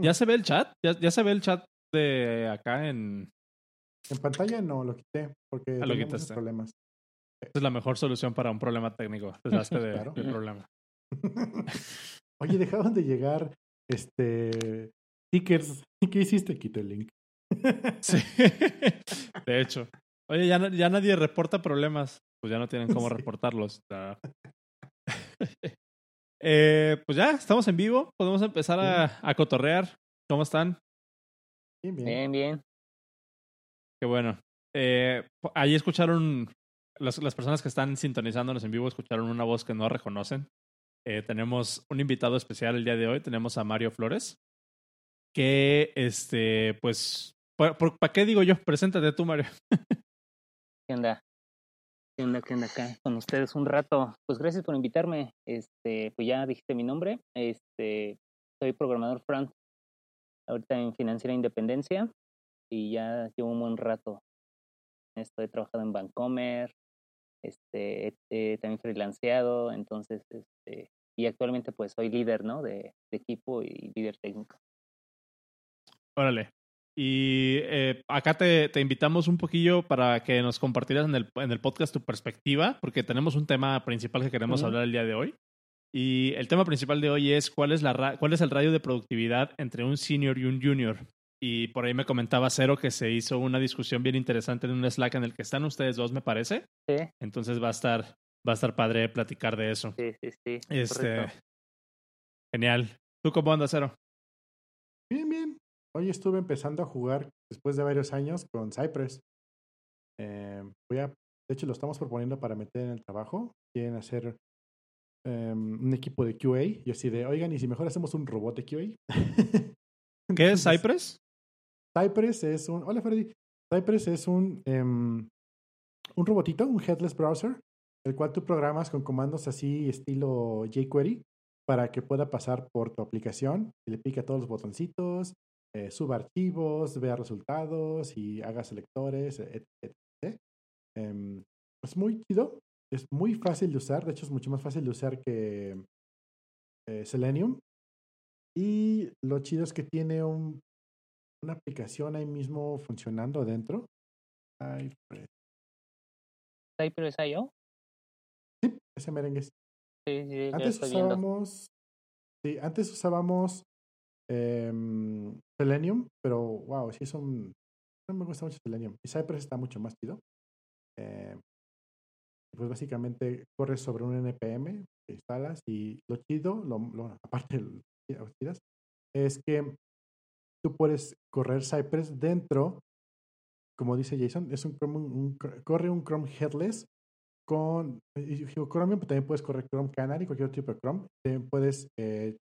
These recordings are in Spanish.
¿Ya Hmm. se ve el chat? ¿Ya, ya se ve el chat de acá en... En pantalla no lo quité porque Ah, lo quitaste. problemas. Esta es la mejor solución para un problema técnico. Deshazte de, Claro. del problema. Oye, dejaban de llegar este stickers. ¿Y qué hiciste? Quité el link. Sí. De hecho. Oye, ya, ya nadie reporta problemas. Pues ya no tienen cómo Sí. reportarlos. Eh, pues ya, estamos en vivo. Podemos empezar a, a cotorrear. ¿Cómo están? Bien, bien. Bien, bien. Qué bueno. Eh, ahí escucharon, las, las personas que están sintonizándonos en vivo escucharon una voz que no reconocen. Eh, tenemos un invitado especial el día de hoy. Tenemos a Mario Flores. Que, este, pues, ¿para qué digo yo? Preséntate tú, Mario. ¿Qué onda? ¿Qué onda? ¿Qué onda acá con ustedes un rato? Pues gracias por invitarme. Este, pues ya dijiste mi nombre. Este, soy programador front. Ahorita en Financiera Independencia y ya llevo un buen rato. Estoy trabajado en Bancomer, este, he- he también freelanceado, entonces, este, y actualmente pues soy líder, ¿no? De, de equipo y líder técnico. Órale. Y eh, acá te, te invitamos un poquillo para que nos compartieras en el, en el podcast tu perspectiva, porque tenemos un tema principal que queremos Ujú. hablar el día de hoy. Y el tema principal de hoy es cuál es, la ra- cuál es el radio de productividad entre un senior y un junior. Y por ahí me comentaba Cero que se hizo una discusión bien interesante en un Slack en el que están ustedes dos, me parece. Sí, Entonces va a estar, va a estar padre platicar de eso. sí, sí, sí. Este, correcto. genial. ¿Tú cómo andas, Cero? Bien, bien. Hoy estuve empezando a jugar después de varios años con Cypress. Eh, voy a, de hecho, lo estamos proponiendo para meter en el trabajo. Quieren hacer em, un equipo de QA. Y así de, oigan, ¿y si mejor hacemos un robot de QA? ¿Qué es Cypress? Cypress es un. Hola, Freddy. Cypress es un, em, un robotito, un headless browser, el cual tú programas con comandos así, estilo jQuery, para que pueda pasar por tu aplicación y le pica todos los botoncitos, eh, suba archivos, vea resultados y haga selectores, etc. etc. Em, es muy chido, es muy fácil de usar, de hecho, es mucho más fácil de usar que eh, Selenium. Y lo chido es que tiene un una aplicación ahí mismo funcionando adentro. ¿Cypress IO? Sí, ese merengue. Sí, sí, Antes viendo. usábamos. Sí, antes usábamos em, Selenium, pero wow, sí son. No me gusta mucho Selenium. Y Cypress está mucho más chido. Em, pues básicamente corres sobre un NPM que instalas y lo chido, aparte de lo chidas, es que tú puedes correr Cypress dentro, como dice Jason, es un, un- corre un Chrome headless con digo Chromium, pero también puedes correr Chrome Canary, cualquier tipo de Chrome. También puedes eh,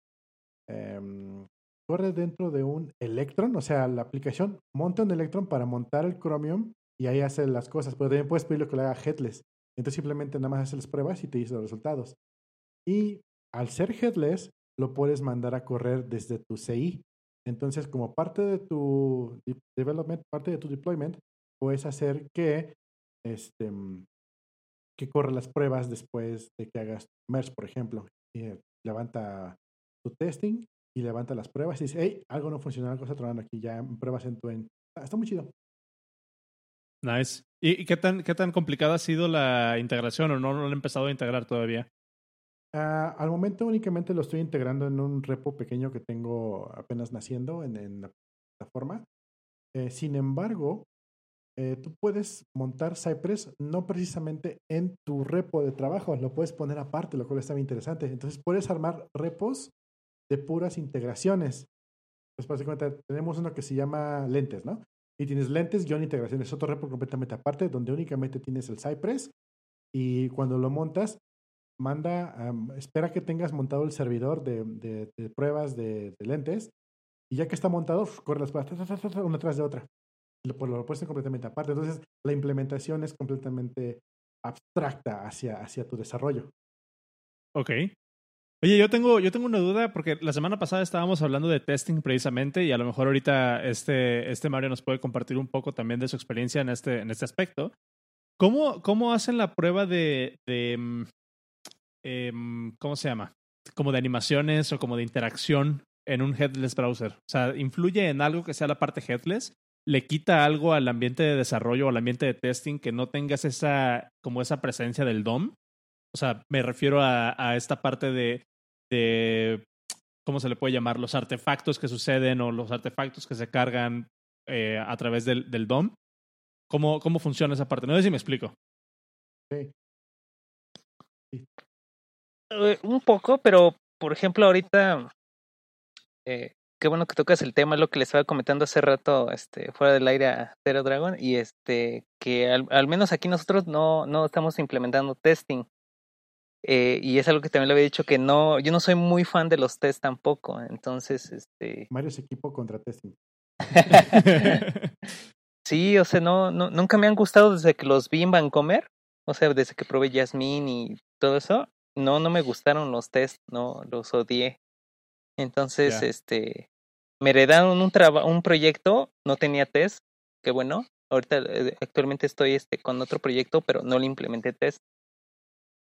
em, corre dentro de un Electron, o sea, la aplicación monta un Electron para montar el Chromium y ahí hace las cosas, pero también puedes pedirle que lo haga headless. Entonces simplemente nada más hace las pruebas y te dice los resultados. Y al ser headless, lo puedes mandar a correr desde tu CI. Entonces, como parte de tu de- development, parte de tu deployment, puedes hacer que este mm, que corra las pruebas después de que hagas merge, por ejemplo. Y, eh, levanta tu testing y levanta las pruebas y dice, hey, algo no funciona, algo está tronando aquí, ya pruebas en tu end. Ah, está muy chido. Nice. ¿Y, qué, tan, qué tan complicada ha sido la integración o no, no lo han empezado a integrar todavía? Ah, al momento únicamente lo estoy integrando en un repo pequeño que tengo apenas naciendo en, en la plataforma. Eh, sin embargo, eh, tú puedes montar Cypress no precisamente en tu repo de trabajo, lo puedes poner aparte, lo cual está muy interesante. Entonces puedes armar repos de puras integraciones. Pues básicamente tenemos uno que se llama lentes, ¿no? Y tienes lentes guion integraciones, es otro repo completamente aparte donde únicamente tienes el Cypress y cuando lo montas manda, espera que tengas montado el servidor de, pruebas de, lentes y ya que está montado, corre las pruebas una tras de otra. Lo, pues, lo puedes completamente aparte. Entonces, la implementación es completamente abstracta hacia, hacia tu desarrollo. Ok. Oye, yo tengo, yo tengo una duda porque la semana pasada estábamos hablando de testing precisamente y a lo mejor ahorita este, este Mario nos puede compartir un poco también de su experiencia en este, en este aspecto. ¿Cómo, cómo hacen la prueba de, mm, em, ¿cómo se llama? Como de animaciones o como de interacción en un headless browser? O sea, ¿influye en algo que sea la parte headless? ¿Le quita algo al ambiente de desarrollo o al ambiente de testing que no tengas esa, como esa presencia del DOM? O sea, me refiero a esta parte de, de, ¿cómo se le puede llamar? Los artefactos que suceden o los artefactos que se cargan eh, a través del, del DOM. ¿Cómo, ¿Cómo funciona esa parte? No sé si me explico. Sí. Eh, un poco, pero por ejemplo, ahorita, eh, qué bueno que tocas el tema, lo que les estaba comentando hace rato, este, fuera del aire a Zero Dragon, y este, que al, al menos aquí nosotros no, no estamos implementando testing. Eh, y es algo que también le había dicho que no, yo no soy muy fan de los tests tampoco, entonces, este... Mario es equipo contra testing. sí, o sea, no, no, nunca me han gustado desde que los vi en Vancomer, o sea, desde que probé Jasmine y todo eso, no, no me gustaron los tests, no, los odié. Entonces, este, me heredaron un traba- un proyecto, no tenía test, qué bueno. Ahorita, eh, actualmente estoy este, con otro proyecto, pero no le implementé test.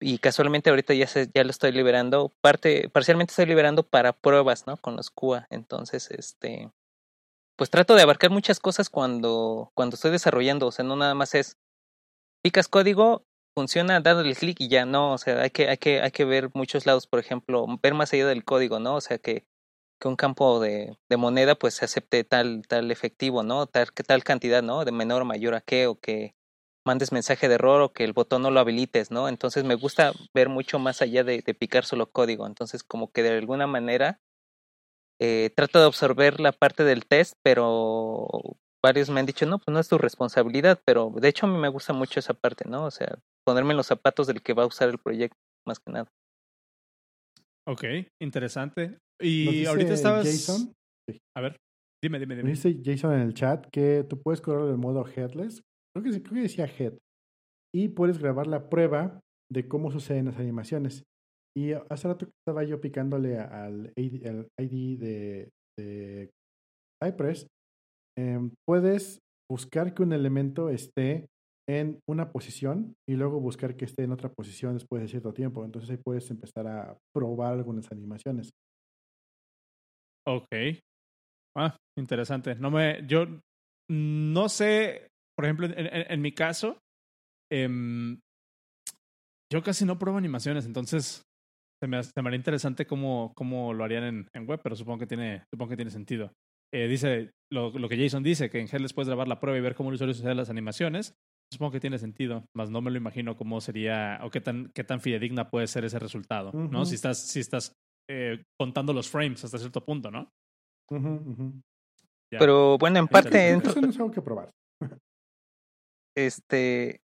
Y casualmente ahorita ya se, ya lo estoy liberando, parte, parcialmente estoy liberando para pruebas, ¿no? Con los QA. Entonces, este, pues trato de abarcar muchas cosas cuando, cuando estoy desarrollando. O sea, no nada más es picas código, funciona, el clic y ya no. O sea, hay que, hay que, hay que ver muchos lados, por ejemplo, ver más allá del código, ¿no? O sea que, que un campo de, de moneda pues se acepte tal, tal efectivo, ¿no? Tal, tal cantidad, ¿no? De menor o mayor a qué, o que mandes mensaje de error o que el botón no lo habilites, ¿no? Entonces me gusta ver mucho más allá de, de picar solo código. Entonces, como que de alguna manera eh, trato de absorber la parte del test, pero varios me han dicho, no, pues no es tu responsabilidad, pero de hecho a mí me gusta mucho esa parte, ¿no? O sea, ponerme en los zapatos del que va a usar el proyecto, más que nada. ok, interesante. Y ahorita estabas... Jason, A ver, dime, dime, dime. dice Jason en el chat que tú puedes correr en modo headless. Creo que, decía head. Y puedes grabar la prueba de cómo suceden las animaciones. Y hace rato estaba yo picándole al ID, de Cypress, em, puedes buscar que un elemento esté en una posición y luego buscar que esté en otra posición después de cierto tiempo. Entonces ahí puedes empezar a probar algunas animaciones. Ok. Ah, interesante. No me, yo no sé, por ejemplo, en, en- en mi caso, em, yo casi no pruebo animaciones, entonces se me, hace- se me haría interesante cómo, cómo lo harían en, en web, pero supongo que tiene, supongo que tiene sentido. Eh, dice lo, lo que Jason dice, que en Headless puedes grabar la prueba y ver cómo el usuario sucede las animaciones. Supongo que tiene sentido, más no me lo imagino cómo sería o qué tan, qué tan fidedigna puede ser ese resultado, ¿no? Si estás, si estás eh, contando los frames hasta cierto punto, ¿no? Ujú, ujú. Ya. Pero bueno, en parte, Eso no es algo que probar. Este,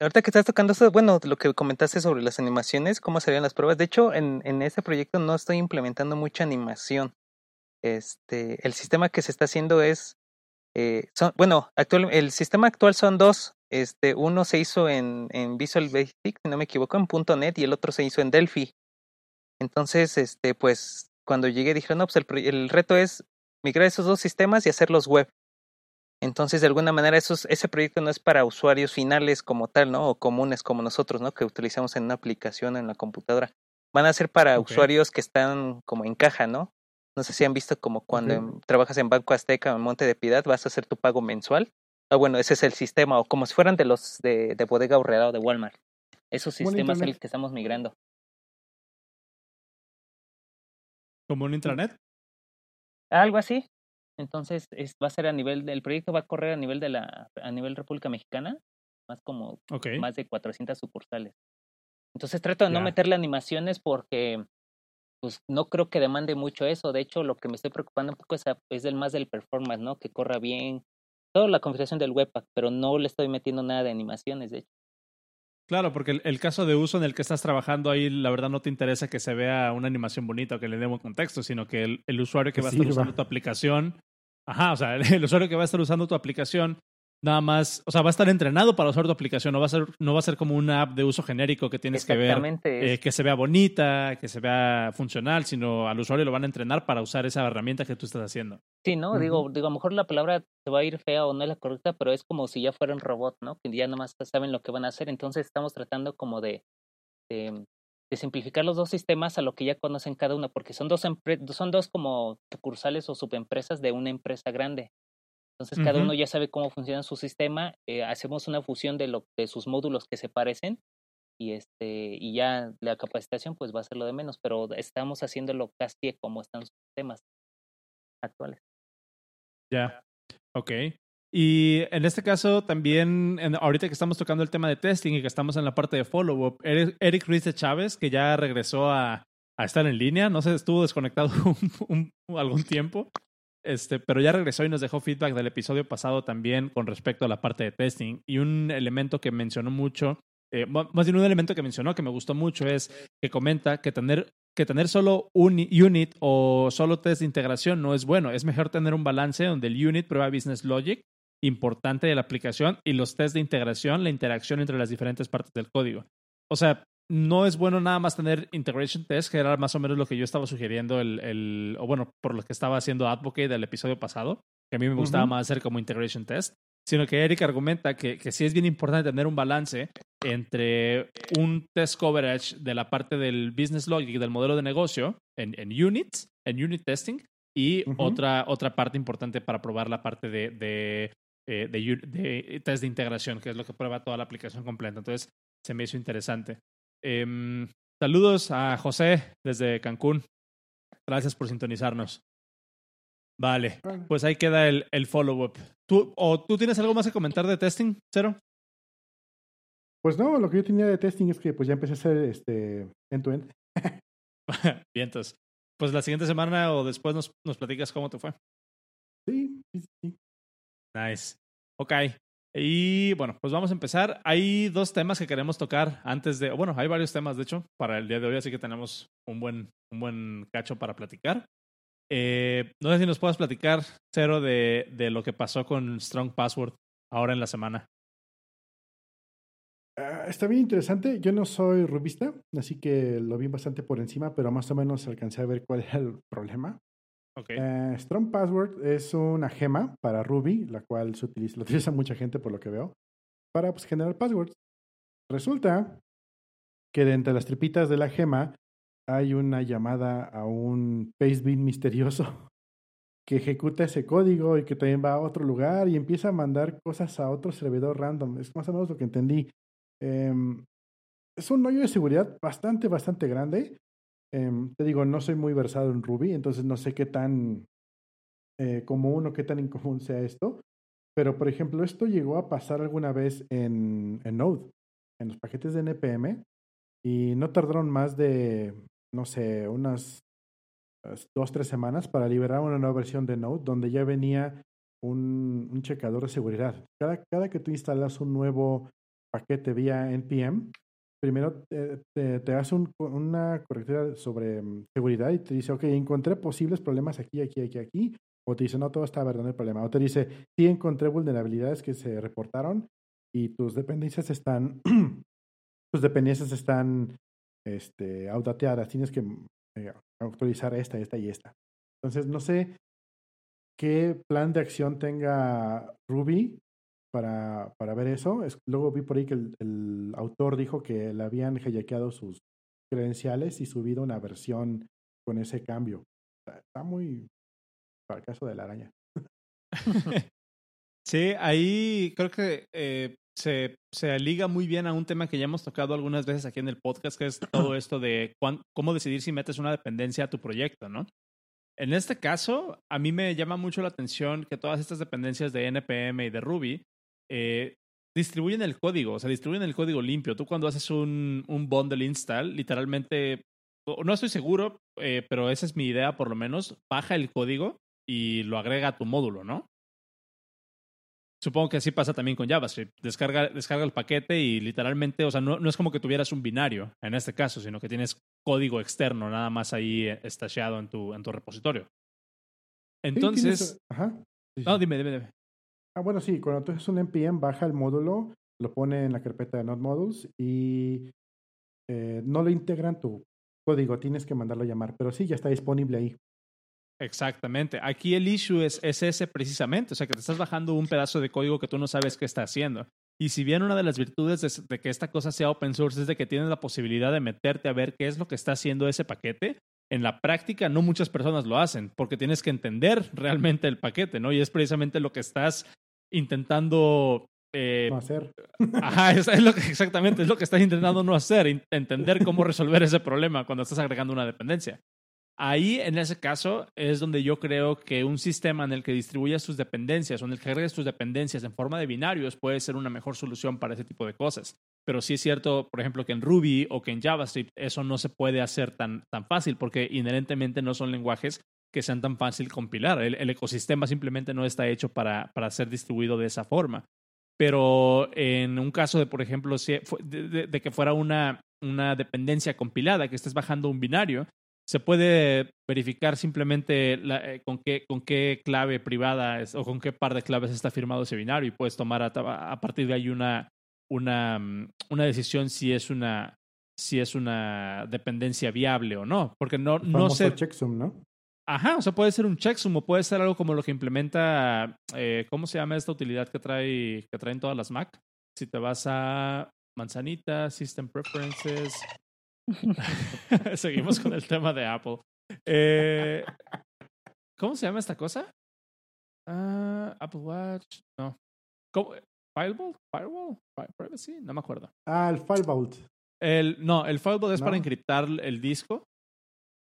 ahorita que estás tocando eso, bueno, lo que comentaste sobre las animaciones, cómo serían las pruebas. De hecho, en, en ese proyecto no estoy implementando mucha animación. Este, el sistema que se está haciendo es, eh, son, bueno, actual, el sistema actual son dos. Este, uno se hizo en, Visual Basic, si no me equivoco, en .NET y el otro se hizo en Delphi. Entonces, este, pues, cuando llegué dije, no, pues el reto es migrar esos dos sistemas y hacerlos web. Entonces, de alguna manera, esos, ese proyecto no es para usuarios finales como tal, ¿no? O comunes como nosotros, ¿no? Que utilizamos en una aplicación en la computadora. Van a ser para usuarios que están como en caja, ¿no? No sé si han visto como cuando en- trabajas en Banco Azteca o en Monte de Piedad, vas a hacer tu pago mensual. Ah, bueno, ese es el sistema, o como si fueran de los de, de bodega horrera o de Walmart. Esos sistemas Internet. que estamos migrando. Como un intranet. Algo así. Entonces, es, va a ser a nivel del proyecto va a correr a nivel de la a nivel República Mexicana, más como más de 400 sucursales. Entonces trato de no meterle animaciones porque pues no creo que demande mucho eso. De hecho, lo que me estoy preocupando un poco es, a- es del más del performance, ¿no? Que corra bien. Toda la configuración del webpack, pero no le estoy metiendo nada de animaciones, de hecho. Claro, porque el, el caso de uso en el que estás trabajando ahí, la verdad no te interesa que se vea una animación bonita o que le dé buen contexto, sino que el, el usuario que Que va a estar usando tu aplicación, ajá, o sea, el, usuario que va a estar usando tu aplicación, nada más, o sea, va a estar entrenado para usar tu aplicación, no va a ser, no va a ser como una app de uso genérico que tienes que ver eh, que se vea bonita, que se vea funcional, sino al usuario lo van a entrenar para usar esa herramienta que tú estás haciendo. Sí, ¿no? Digo, digo, a lo mejor la palabra se va a ir fea o no es la correcta, pero es como si ya fuera un robot, ¿no? Que ya nomás saben lo que van a hacer. Entonces estamos tratando como de, de, de simplificar los dos sistemas a lo que ya conocen cada uno, porque son dos, son dos como sucursales o subempresas de una empresa grande. Entonces cada uno ya sabe cómo funciona su sistema, eh, hacemos una fusión de, lo, de sus módulos que se parecen y, este, y ya la capacitación pues va a ser lo de menos, pero estamos haciéndolo casi como están sus sistemas actuales. Ya, ok. Y en este caso también, ahorita que estamos tocando el tema de testing y que estamos en la parte de follow-up, Eric Ruiz de Chávez, que ya regresó a, a, estar en línea, no sé, estuvo desconectado algún tiempo, este, pero ya regresó y nos dejó feedback del episodio pasado también con respecto a la parte de testing. Y un elemento que mencionó mucho, eh, más bien un elemento que mencionó que me gustó mucho es que comenta que tener, que tener solo un unit o solo test de integración no es bueno. Es mejor tener un balance donde el unit prueba business logic importante de la aplicación y los test de integración, la interacción entre las diferentes partes del código. O sea, no es bueno nada más tener integration test, que era más o menos lo que yo estaba sugiriendo, el, el o bueno, por lo que estaba haciendo Advocate del episodio pasado, que a mí me gustaba más hacer como integration test, sino que Eric argumenta que, que sí es bien importante tener un balance entre un test coverage de la parte del business logic del modelo de negocio en, en units, en unit testing, y otra, otra parte importante para probar la parte de, de, eh, de, de, test de integración, que es lo que prueba toda la aplicación completa. Entonces, se me hizo interesante. Em, saludos a José desde Cancún. Gracias por sintonizarnos. Vale, pues ahí queda el, el follow-up. ¿Tú, ¿O tú tienes algo más que comentar de testing, Cero? Pues no, lo que yo tenía de testing es que pues ya empecé a hacer este end-to-end. Bien, entonces, pues la siguiente semana o después nos, nos platicas cómo te fue. Sí, sí, sí. Nice. Ok. Y bueno, pues vamos a empezar. Hay dos temas que queremos tocar antes de, bueno, hay varios temas de hecho para el día de hoy, así que tenemos un buen, un buen cacho para platicar. Eh, no sé si nos puedes platicar, Cero, de, de lo que pasó con Strong Password ahora en la semana. Ah, está bien interesante. Yo no soy rubista, así que lo vi bastante por encima, pero más o menos alcancé a ver cuál era el problema. Eh, Strong Password es una gema para Ruby, la cual se utiliza mucha gente por lo que veo, para pues, generar passwords. Resulta que de entre las tripitas de la gema hay una llamada a un pastebin misterioso que ejecuta ese código y que también va a otro lugar y empieza a mandar cosas a otro servidor random. Es más o menos lo que entendí. Em, es un hoyo de seguridad bastante, bastante grande Em, te digo, no soy muy versado en Ruby, entonces no sé qué tan eh, común o qué tan incomún sea esto. Pero, por ejemplo, esto llegó a pasar alguna vez en, Node, en los paquetes de NPM, y no tardaron más de, no sé, unas dos, tres semanas para liberar una nueva versión de Node donde ya venía un, un checador de seguridad. Cada, cada que tú instalas un nuevo paquete vía NPM, primero te, te, hace una correctura sobre mm, seguridad y te dice, ok, encontré posibles problemas aquí, aquí, aquí, aquí. O te dice, no, todo está verdad, no hay problema. O te dice, sí encontré vulnerabilidades que se reportaron y tus dependencias están, tus dependencias están este, outdateadas. Tienes que mm, eh, actualizar esta, esta y esta. Entonces, no sé qué plan de acción tenga Ruby para, para ver eso. luego vi por ahí que el, autor dijo que le habían hackeado sus credenciales y subido una versión con ese cambio. Está, muy para el caso de la araña. sí, ahí creo que eh, se, se liga muy bien a un tema que ya hemos tocado algunas veces aquí en el podcast, que es todo esto de cómo decidir si metes una dependencia a tu proyecto, ¿no? En este caso, a mí me llama mucho la atención que todas estas dependencias de NPM y de Ruby eh, distribuyen el código, o sea, distribuyen el código limpio. Tú cuando haces un, un bundle install, literalmente, no estoy seguro, eh, pero esa es mi idea por lo menos, baja el código y lo agrega a tu módulo, ¿no? Supongo que así pasa también con JavaScript. Descarga, descarga el paquete y literalmente, o sea, no, no es como que tuvieras un binario en este caso, sino que tienes código externo nada más ahí eh, estasheado en tu, en tu repositorio. Entonces. Ajá. No, dime, dime, dime. Ah, bueno, sí, cuando tú haces un npm, baja el módulo, lo pone en la carpeta de Node Modules y eh, no lo integran tu código, tienes que mandarlo a llamar, pero sí, ya está disponible ahí. Exactamente. Aquí el issue es, ese precisamente, o sea, que te estás bajando un pedazo de código que tú no sabes qué está haciendo. Y si bien una de las virtudes de, de, que esta cosa sea open source es de que tienes la posibilidad de meterte a ver qué es lo que está haciendo ese paquete, en la práctica no muchas personas lo hacen porque tienes que entender realmente el paquete, ¿no? Y es precisamente lo que estás intentando... Eh, no hacer. Ajá, es, es, lo que exactamente es lo que estás intentando no hacer, entender cómo resolver ese problema cuando estás agregando una dependencia. Ahí, en ese caso, es donde yo creo que un sistema en el que distribuyas tus dependencias o en el que agregues tus dependencias en forma de binarios puede ser una mejor solución para ese tipo de cosas. Pero sí es cierto, por ejemplo, que en Ruby o que en JavaScript eso no se puede hacer tan, tan fácil porque inherentemente no son lenguajes que sean tan fácil compilar. El, ecosistema simplemente no está hecho para, para ser distribuido de esa forma. Pero en un caso de, por ejemplo, de, de, de que fuera una, una dependencia compilada, que estés bajando un binario, se puede verificar simplemente la, eh, con, qué, con qué clave privada es, o con qué par de claves está firmado ese binario y puedes tomar a, a partir de ahí una, una, mm, una, decisión si es una, si es una dependencia viable o no. Porque no, no sé. checksum, ¿no? Ajá, o sea, puede ser un checksum o puede ser algo como lo que implementa, eh, ¿cómo se llama esta utilidad que, trae, que traen todas las Mac? Si te vas a Manzanita, System Preferences, Seguimos con el tema de Apple. Eh, ¿Cómo se llama esta cosa? Uh, Apple Watch. No. ¿Cómo? ¿Firewall? ¿Firewall? ¿Privacy? No me acuerdo. Ah, el Firewall. El, no, el Firewall es ¿No? para encriptar el disco.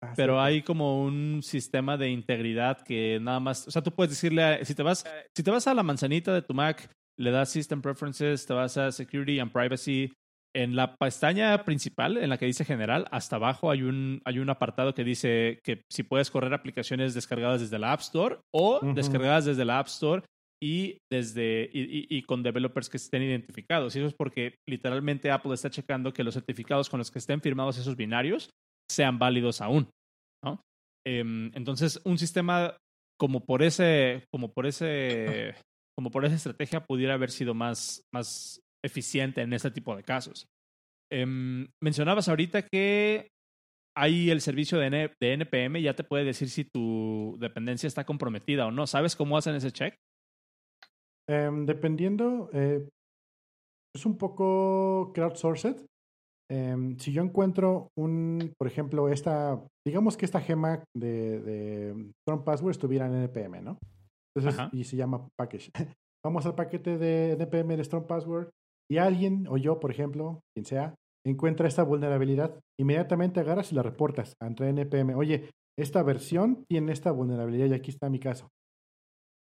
Ah, pero sí. hay como un sistema de integridad que nada más, o sea, tú puedes decirle, si te vas, si te vas a la manzanita de tu Mac, le das System Preferences, te vas a Security and Privacy, en la pestaña principal, en la que dice general, hasta abajo hay un, hay un apartado que dice que si puedes correr aplicaciones descargadas desde la App Store o uh -huh. descargadas desde la App Store y, desde, y, y, y, con developers que estén identificados. Y eso es porque literalmente Apple está checando que los certificados con los que estén firmados esos binarios sean válidos aún. ¿no? Eh, entonces, un sistema como por ese, como por ese, como por esa estrategia pudiera haber sido más, más eficiente en este tipo de casos. Eh, mencionabas ahorita que hay el servicio de, N de, NPM, ya te puede decir si tu dependencia está comprometida o no. ¿Sabes cómo hacen ese check? Eh, dependiendo, eh, es un poco crowdsourced. Eh, si yo encuentro un, por ejemplo, esta, digamos que esta gema de, de Strong Password estuviera en NPM, ¿no? Entonces, Ajá. y se llama package. Vamos al paquete de NPM de Strong Password y alguien, o yo, por ejemplo, quien sea, encuentra esta vulnerabilidad, inmediatamente agarras y la reportas entre NPM. Oye, esta versión tiene esta vulnerabilidad y aquí está mi caso.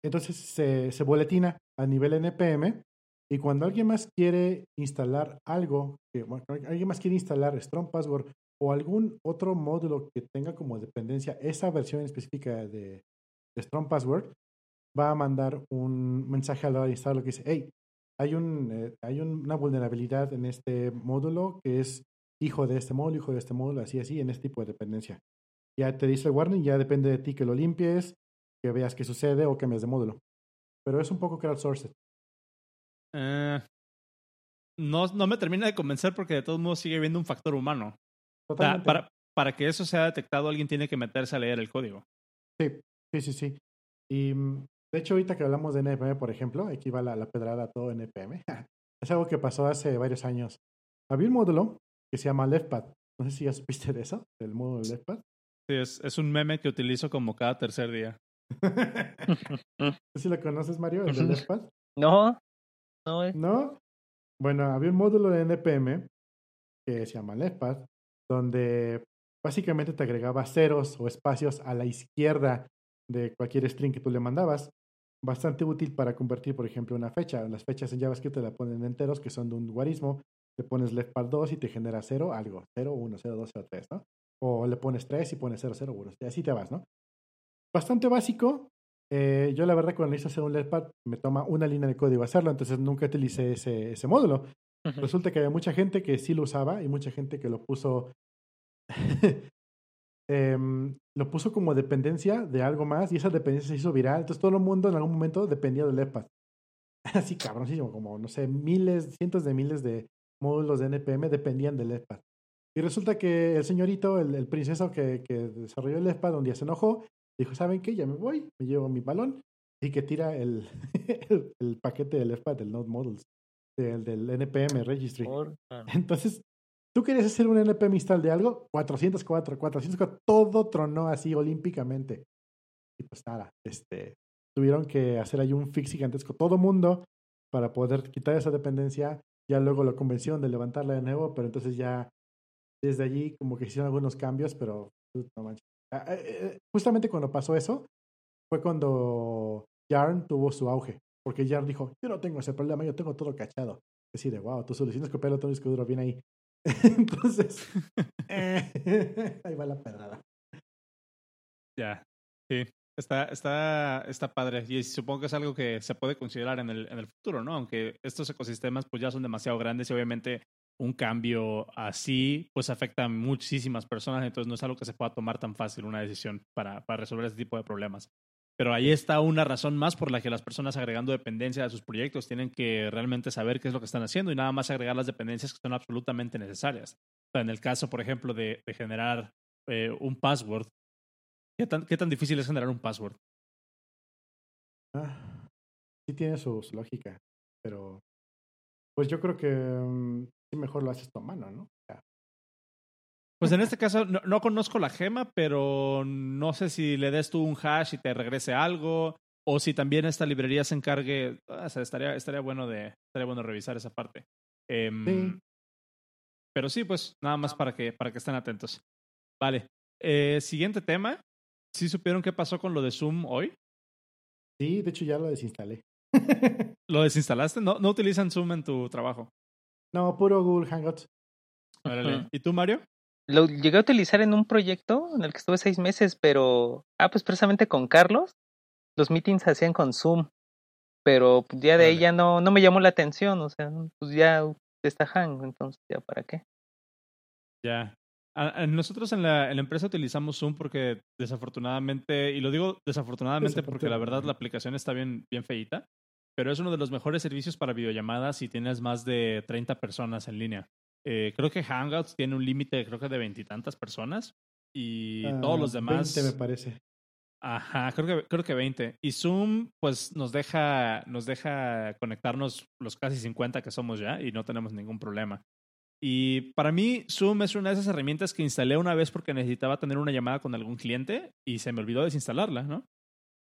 Entonces se, boletina a nivel NPM y cuando alguien más quiere instalar algo, que, alguien más quiere instalar Strong Password o algún otro módulo que tenga como dependencia esa versión específica de, Strong Password, va a mandar un mensaje al instalador que dice, hey, hay, un, eh, hay una vulnerabilidad en este módulo que es hijo de este módulo, hijo de este módulo, así, así, en este tipo de dependencia. Ya te dice el warning, ya depende de ti que lo limpies, que veas qué sucede o cambies de módulo. Pero es un poco crowdsourced. Eh, no, no me termina de convencer porque de todos modos sigue habiendo un factor humano. O sea, para, para que eso sea detectado, alguien tiene que meterse a leer el código. Sí, sí, sí, sí. Y de hecho, ahorita que hablamos de NPM, por ejemplo, aquí va la, la pedrada a todo NPM. es algo que pasó hace varios años. Había un módulo que se llama LeftPad. No sé si ya supiste de eso, del módulo LeftPad. Sí, es, es un meme que utilizo como cada tercer día. ¿Sí lo conoces, Mario, el de LeftPad? No, no. Es... ¿No? Bueno, había un módulo de NPM que se llama LeftPad, donde básicamente te agregaba ceros o espacios a la izquierda de cualquier string que tú le mandabas. Bastante útil para convertir, por ejemplo, una fecha. Las fechas en JavaScript te la ponen enteros, que son de un guarismo. Le pones leftpad 2 y te genera 0 algo. 0, 1, 0, 2, 0, 3, ¿no? O le pones 3 y pones 0, 0, 1. Y así te vas, ¿no? Bastante básico. Eh, yo la verdad cuando hice hacer un leftpad me toma una línea de código hacerlo, entonces nunca utilicé ese, ese módulo. Uh -huh. Resulta que había mucha gente que sí lo usaba y mucha gente que lo puso eh, lo puso como dependencia de algo más y esa dependencia se hizo viral. Entonces todo el mundo en algún momento dependía del EPAD. Así cabroncísimo, como no sé, miles, cientos de miles de módulos de NPM dependían del EPAD. Y resulta que el señorito, el, el princeso que, que, desarrolló el EPAD, un día se enojó, dijo, ¿saben qué? Ya me voy, me llevo mi balón y que tira el, el, el paquete del EPAD, del Node Models. del, del NPM Registry. Entonces, tú querías hacer un NPM install de algo, 404, 404, todo tronó así olímpicamente. Y pues nada, este, tuvieron que hacer ahí un fix gigantesco, todo mundo, para poder quitar esa dependencia. Ya luego lo convencieron de levantarla de nuevo, pero entonces ya desde allí como que hicieron algunos cambios, pero uh, no manches. Ah, eh, eh, justamente cuando pasó eso, fue cuando Yarn tuvo su auge, porque Yarn dijo, yo no tengo ese problema, yo tengo todo cachado. Así de, wow, tu solución es copiar otro disco duro bien ahí. Entonces, eh, ahí va la pedrada. Ya, sí. Está, está, está padre. Y supongo que es algo que se puede considerar en el, en el futuro, ¿no? Aunque estos ecosistemas pues ya son demasiado grandes y obviamente un cambio así pues afecta a muchísimas personas, entonces no es algo que se pueda tomar tan fácil una decisión para, para resolver este tipo de problemas. Pero ahí está una razón más por la que las personas agregando dependencia a sus proyectos tienen que realmente saber qué es lo que están haciendo y nada más agregar las dependencias que son absolutamente necesarias. O sea, en el caso, por ejemplo, de, de generar eh, un password, ¿qué tan, ¿qué tan difícil es generar un password? Ah, sí tiene su, su lógica, pero pues yo creo que sí mejor lo haces a mano, ¿no? Pues en este caso no, no conozco la gema, pero no sé si le des tú un hash y te regrese algo, o si también esta librería se encargue. o sea, estaría, estaría, bueno de, estaría bueno revisar esa parte. Em, Sí. Pero sí, pues nada más para que, para que estén atentos. Vale. Eh, siguiente tema. ¿Sí supieron qué pasó con lo de Zoom hoy? sí, de hecho ya lo desinstalé. ¿Lo desinstalaste? ¿No, no utilizan Zoom en tu trabajo? no, puro Google Hangouts. ¿Y tú, Mario? Lo llegué a utilizar en un proyecto en el que estuve seis meses, pero. Ah, pues precisamente con Carlos. Los meetings se hacían con Zoom. Pero pues, ya de ahí Órale. ya no, no me llamó la atención. O sea, pues ya está Hang, entonces ya para qué. Ya. A- a- Nosotros en la, en la empresa utilizamos Zoom porque desafortunadamente, y lo digo desafortunadamente porque la verdad la aplicación está bien, bien feíta, pero es uno de los mejores servicios para videollamadas si tienes más de 30 personas en línea. Eh, creo que Hangouts tiene un límite, creo que de veintitantas personas, y todos los Ah, demás... 20 me parece. Ajá, creo que, creo que 20. Y Zoom, pues nos deja, nos deja conectarnos los casi 50 que somos ya y no tenemos ningún problema. Y para mí, Zoom es una de esas herramientas que instalé una vez porque necesitaba tener una llamada con algún cliente y se me olvidó desinstalarla, ¿no?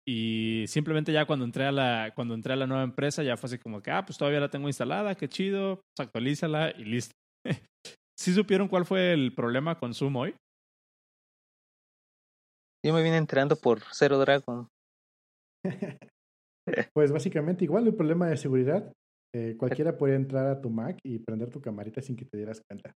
Y simplemente ya cuando entré a la, cuando entré a la nueva empresa ya fue así como que, ah, pues todavía la tengo instalada, qué chido, pues actualízala y listo. ¿Sí supieron cuál fue el problema con Zoom hoy? Yo me vine enterando por Zero Dragon. Pues básicamente igual el problema de seguridad. eh, cualquiera podría entrar a tu Mac y prender tu camarita sin que te dieras cuenta.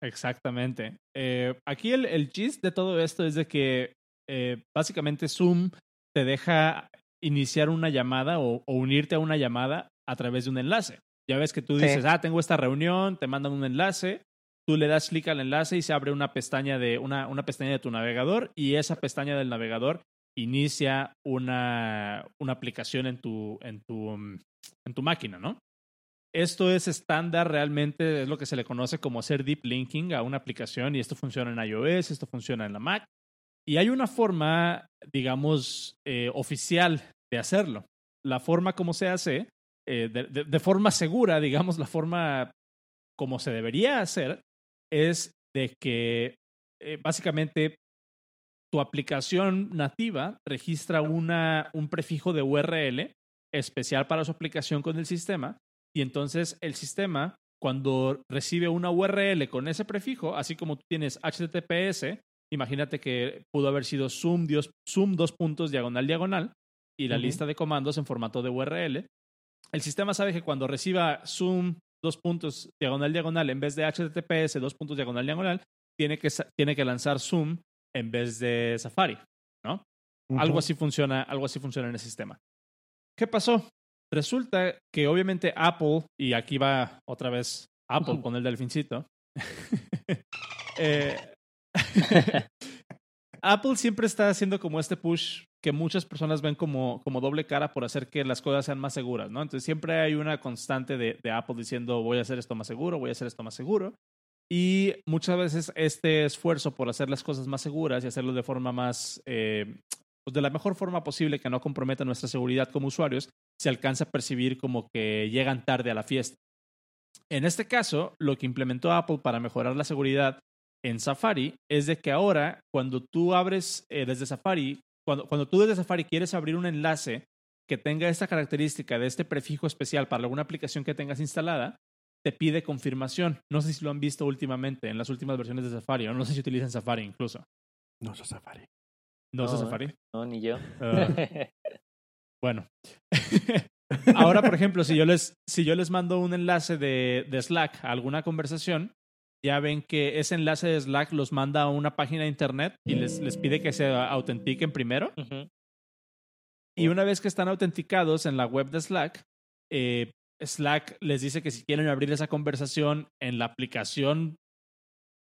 Exactamente. Eh, aquí el, el chiste de todo esto es de que eh, básicamente Zoom te deja iniciar una llamada o, o unirte a una llamada a través de un enlace. Ya ves que tú Sí. dices, ah, tengo esta reunión, te mandan un enlace, tú le das clic al enlace y se abre una pestaña de una, una pestaña de tu navegador y esa pestaña del navegador inicia una, una aplicación en tu, en tu, mm, en tu máquina, ¿no? Esto es estándar, realmente es lo que se le conoce como hacer deep linking a una aplicación y esto funciona en iOS, esto funciona en la Mac. Y hay una forma, digamos, eh, oficial de hacerlo. La forma como se hace, eh, de, de- de forma segura, digamos, la forma como se debería hacer, es de que eh, básicamente tu aplicación nativa registra una, un prefijo de URL especial para su aplicación con el sistema y entonces el sistema, cuando recibe una URL con ese prefijo, así como tú tienes HTTPS, imagínate que pudo haber sido zoom, dios- zoom dos puntos diagonal diagonal y la lista de comandos en formato de URL. El sistema sabe que cuando reciba zoom dos puntos diagonal diagonal en vez de HTTPS dos puntos diagonal diagonal, tiene que, tiene que lanzar zoom en vez de Safari, ¿no? Algo así funciona, algo así funciona en el sistema. ¿Qué pasó? Resulta que obviamente Apple, y aquí va otra vez Apple con el delfincito. eh, Apple siempre está haciendo como este push que muchas personas ven como, como doble cara por hacer que las cosas sean más seguras, ¿no? Entonces siempre hay una constante de, Apple diciendo voy a hacer esto más seguro, voy a hacer esto más seguro. Y muchas veces este esfuerzo por hacer las cosas más seguras y hacerlo de forma más, eh, pues de la mejor forma posible que no comprometa nuestra seguridad como usuarios, se alcanza a percibir como que llegan tarde a la fiesta. En este caso, lo que implementó Apple para mejorar la seguridad en Safari es de que ahora, cuando tú abres eh, desde Safari, cuando, cuando tú desde Safari quieres abrir un enlace que tenga esta característica de este prefijo especial para alguna aplicación que tengas instalada, te pide confirmación. No sé si lo han visto últimamente en las últimas versiones de Safari, o no sé si utilizan Safari incluso. No uso Safari. ¿No usas No, Safari? No, ni yo. Ah, bueno. Ahora, por ejemplo, si yo les, si yo les mando un enlace de, de Slack a alguna conversación, ya ven que ese enlace de Slack los manda a una página de internet y les, les pide que se autentiquen primero. Y una vez que están autenticados en la web de Slack, eh, Slack les dice que si quieren abrir esa conversación en la aplicación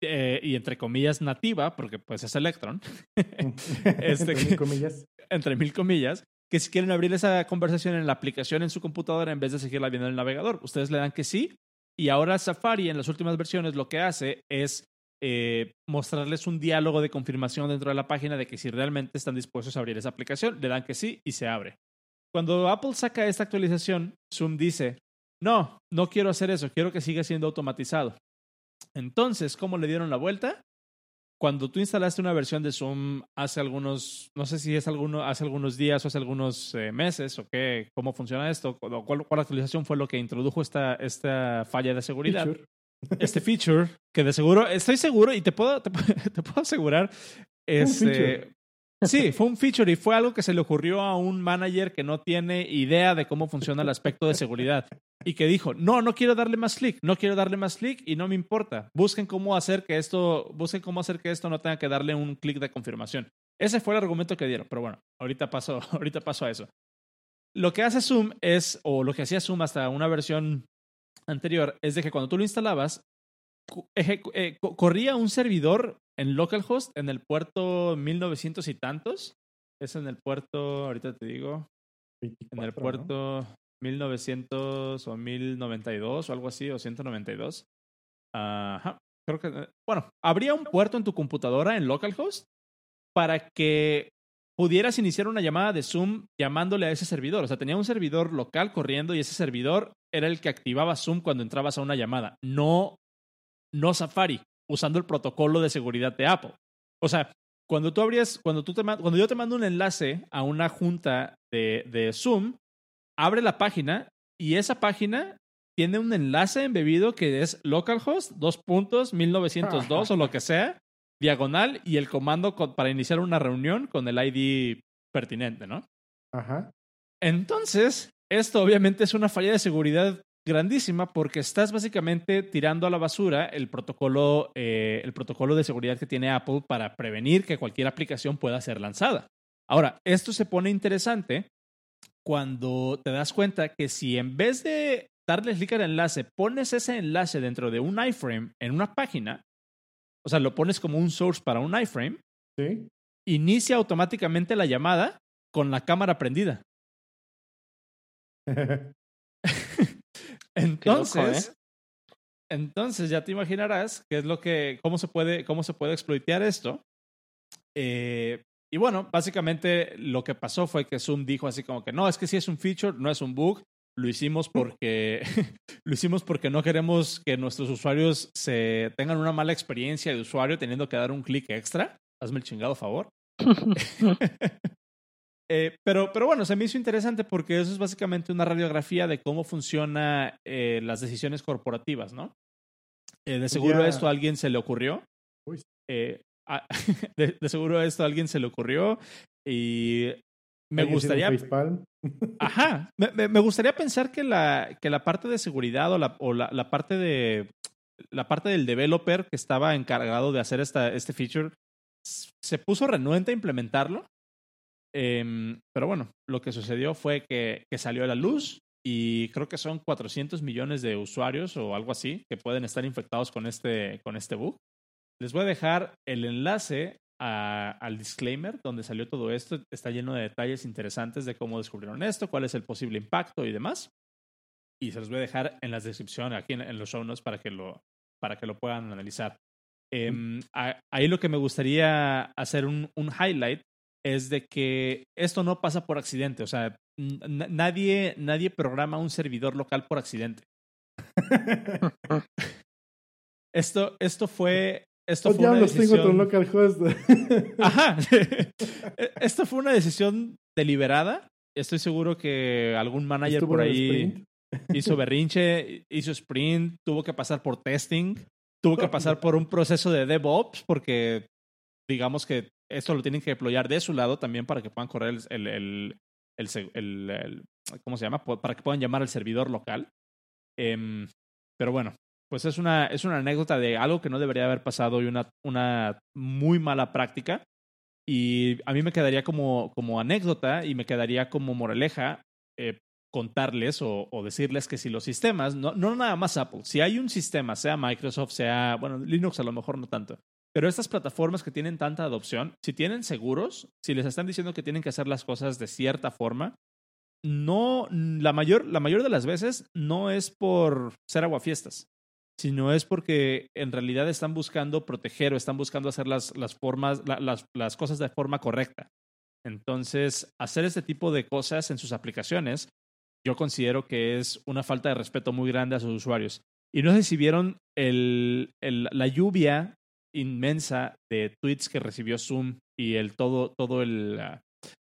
eh, y entre comillas nativa, porque pues es Electron, Este- Entre mil comillas. entre mil comillas, que si quieren abrir esa conversación en la aplicación en su computadora en vez de seguirla viendo en el navegador. Ustedes le dan que sí. Y ahora Safari en las últimas versiones lo que hace es eh, mostrarles un diálogo de confirmación dentro de la página de que si realmente están dispuestos a abrir esa aplicación, le dan que sí y se abre. Cuando Apple saca esta actualización, Zoom dice, no, no quiero hacer eso, quiero que siga siendo automatizado. Entonces, ¿cómo le dieron la vuelta? Cuando tú instalaste una versión de Zoom hace algunos, no sé si es alguno, hace algunos días o hace algunos eh, meses o qué, cómo funciona esto, o cuál, cuál actualización fue lo que introdujo esta, esta falla de seguridad Feature. este feature que de seguro, estoy seguro y te puedo, te, pu- te puedo asegurar, este. Sí, fue un feature y fue algo que se le ocurrió a un manager que no tiene idea de cómo funciona el aspecto de seguridad y que dijo, no, no quiero darle más clic, no quiero darle más clic y no me importa. Busquen cómo hacer que esto, busquen cómo hacer que esto no tenga que darle un clic de confirmación. Ese fue el argumento que dieron, pero bueno, ahorita paso, ahorita paso a eso. Lo que hace Zoom es, o lo que hacía Zoom hasta una versión anterior, es de que cuando tú lo instalabas, eh, co- corría un servidor en localhost en el puerto 1900 y tantos. Es en el puerto, ahorita te digo, en el 24, ¿no? puerto 1900 o 1092 o algo así, o 192. Ajá. Creo que, eh, bueno, habría un puerto en tu computadora en localhost para que pudieras iniciar una llamada de Zoom llamándole a ese servidor. O sea, tenía un servidor local corriendo y ese servidor era el que activaba Zoom cuando entrabas a una llamada, no, no Safari, usando el protocolo de seguridad de Apple. O sea, cuando tú abrías, cuando, tú te, cuando yo te mando un enlace a una junta de, de Zoom, abre la página y esa página tiene un enlace embebido que es localhost, dos puntos, 1902 o lo que sea, diagonal y el comando con- para iniciar una reunión con el ID pertinente, ¿no? Ajá. Entonces, esto obviamente es una falla de seguridad grandísima porque estás básicamente tirando a la basura el protocolo, eh, el protocolo de seguridad que tiene Apple para prevenir que cualquier aplicación pueda ser lanzada. Ahora, esto se pone interesante cuando te das cuenta que si en vez de darle clic al enlace, pones ese enlace dentro de un iframe en una página, o sea, lo pones como un source para un iframe, Sí. inicia automáticamente la llamada con la cámara prendida. Entonces, entonces ya te imaginarás qué es lo que, cómo se puede, cómo se puede exploitear esto. Eh, y bueno, básicamente lo que pasó fue que Zoom dijo así como que no, es que sí es un feature, no es un bug. Lo hicimos porque lo hicimos porque no queremos que nuestros usuarios se tengan una mala experiencia de usuario teniendo que dar un clic extra. Hazme el chingado favor. Eh, pero, pero bueno, se me hizo interesante porque eso es básicamente una radiografía de cómo funcionan las decisiones corporativas, ¿no? Eh, de seguro Ya. esto a alguien se le ocurrió. Eh, a- de, de seguro esto a alguien se le ocurrió y me gustaría... Ajá, me, me- gustaría pensar que la, que la parte de seguridad o, la, o la, la parte de la parte del developer que estaba encargado de hacer esta, este feature se puso renuente a implementarlo. Em, pero bueno, lo que sucedió fue que, que salió a la luz y creo que son 400 millones de usuarios o algo así que pueden estar infectados con este, con este bug. Les voy a dejar el enlace a- al disclaimer donde salió todo esto. Está lleno de detalles interesantes de cómo descubrieron esto, cuál es el posible impacto y demás. Y se los voy a dejar en la descripción, aquí en, en los show notes, para que lo, para que lo puedan analizar. A- ahí lo que me gustaría hacer un, un highlight es de que esto no pasa por accidente. O sea, nadie, nadie programa un servidor local por accidente. esto, esto fue. Esto Oh, fue una tengo decisión. localhost. Ajá. esto fue una decisión deliberada. Estoy seguro que algún manager Estuvo por ahí hizo berrinche, hizo sprint, tuvo que pasar por testing, tuvo que pasar por un proceso de DevOps, porque digamos que esto lo tienen que deployar de su lado también para que puedan correr el, el, el, el ¿cómo se llama? Para que puedan llamar al servidor local. Em, pero bueno, pues es una, es una anécdota de algo que no debería haber pasado y una, una muy mala práctica. Y a mí me quedaría como, como anécdota y me quedaría como moraleja eh, contarles o, o decirles que si los sistemas, no, no nada más Apple, si hay un sistema, sea Microsoft, sea, bueno, Linux a lo mejor no tanto, pero estas plataformas que tienen tanta adopción, si tienen seguros, si les están diciendo que tienen que hacer las cosas de cierta forma, no, la mayor, la mayor de las veces no es por ser aguafiestas, sino es porque en realidad están buscando proteger o están buscando hacer las, las formas, la- las, las cosas de forma correcta. Entonces, hacer este tipo de cosas en sus aplicaciones, yo considero que es una falta de respeto muy grande a sus usuarios. Y no sé si vieron el, el- la lluvia inmensa de tweets que recibió Zoom y el todo, todo el, ah,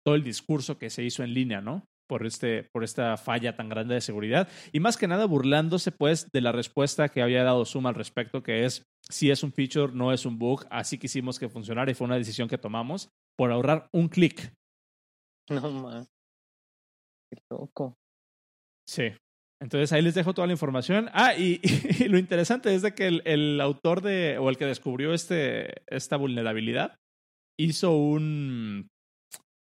todo el discurso que se hizo en línea, ¿no? Por, este, por esta falla tan grande de seguridad. Y más que nada burlándose, pues, de la respuesta que había dado Zoom al respecto, que es si es un feature, no es un bug. Así quisimos que funcionara y fue una decisión que tomamos por ahorrar un clic. No, man. Qué loco. Sí. Entonces ahí les dejo toda la información. Ah, y, y lo interesante es de que el, el autor de, o el que descubrió este, esta vulnerabilidad, hizo un,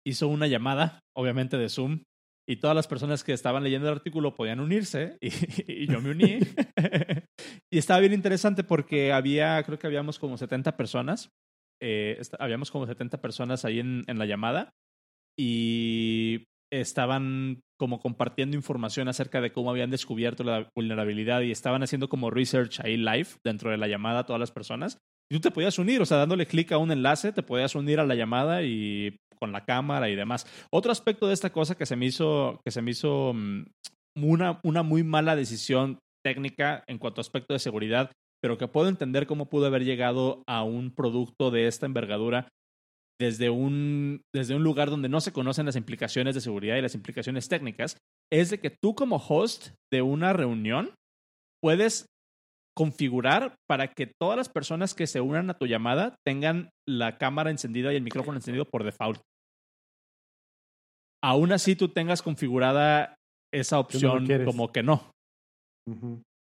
hizo una llamada, obviamente de Zoom, y todas las personas que estaban leyendo el artículo podían unirse, y, y yo me uní. y estaba bien interesante porque había, creo que habíamos como 70 personas, eh, habíamos como 70 personas ahí en, en la llamada, y estaban como compartiendo información acerca de cómo habían descubierto la vulnerabilidad y estaban haciendo como research ahí live dentro de la llamada todas las personas. Y tú te podías unir, o sea, dándole clic a un enlace, te podías unir a la llamada y con la cámara y demás. Otro aspecto de esta cosa que se me hizo, que se me hizo mm, una, una muy mala decisión técnica en cuanto a aspecto de seguridad, pero que puedo entender cómo pudo haber llegado a un producto de esta envergadura desde un, desde un lugar donde no se conocen las implicaciones de seguridad y las implicaciones técnicas, es de que tú como host de una reunión puedes configurar para que todas las personas que se unan a tu llamada tengan la cámara encendida y el micrófono encendido por default. Aún así tú tengas configurada esa opción como que no.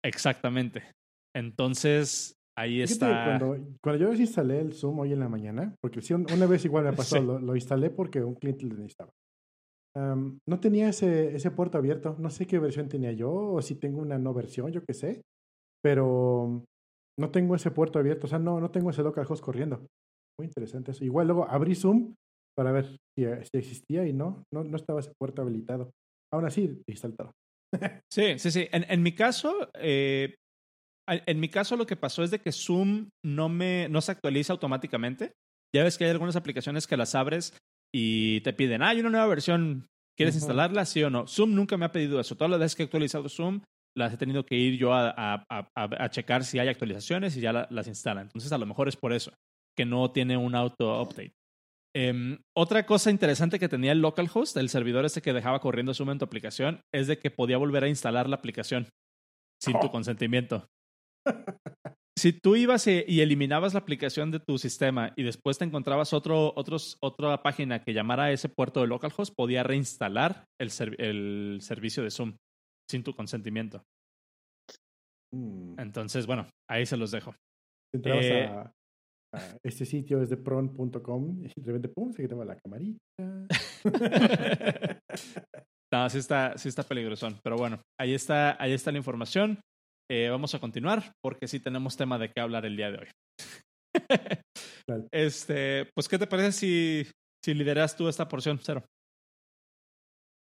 Exactamente. Entonces, ahí Fíjate, está. Cuando, cuando yo desinstalé el Zoom hoy en la mañana, porque sí, un- una vez igual me pasó, Sí. lo, lo instalé porque un cliente lo necesitaba. Am, no tenía ese, ese puerto abierto. No sé qué versión tenía yo o si tengo una no versión, yo qué sé. Pero no tengo ese puerto abierto. O sea, no, no tengo ese localhost corriendo. Muy interesante eso. Igual luego abrí Zoom para ver si, si existía y no, no, no estaba ese puerto habilitado. Aún así, instalé todo. Sí, sí, sí. En, en mi caso, eh, en mi caso lo que pasó es de que Zoom no me no se actualiza automáticamente. Ya ves que hay algunas aplicaciones que las abres y te piden, ah, hay una nueva versión, ¿quieres instalarla? Sí o no. Zoom nunca me ha pedido eso. Todas las veces que he actualizado Zoom, las he tenido que ir yo a, a- a- checar si hay actualizaciones y ya la- las instala. Entonces, a lo mejor es por eso, que no tiene un auto-update. Em, otra cosa interesante que tenía el localhost, el servidor este que dejaba corriendo Zoom en tu aplicación, es de que podía volver a instalar la aplicación sin tu Oh. consentimiento. Si tú ibas y eliminabas la aplicación de tu sistema y después te encontrabas otro, otros, otra página que llamara a ese puerto de localhost, podía reinstalar el, ser- el servicio de Zoom sin tu consentimiento. Mm. Entonces, bueno, ahí se los dejo. Entrabas Eh, a, a este sitio es de pron.com y de repente, pum, se quitaba la camarita. No, sí está, sí está peligrosón. Pero bueno, ahí está, ahí está la información. Eh, vamos a continuar porque sí tenemos tema de qué hablar el día de hoy. Vale. Este, pues, ¿qué te parece si, si lideras tú esta porción, Cero?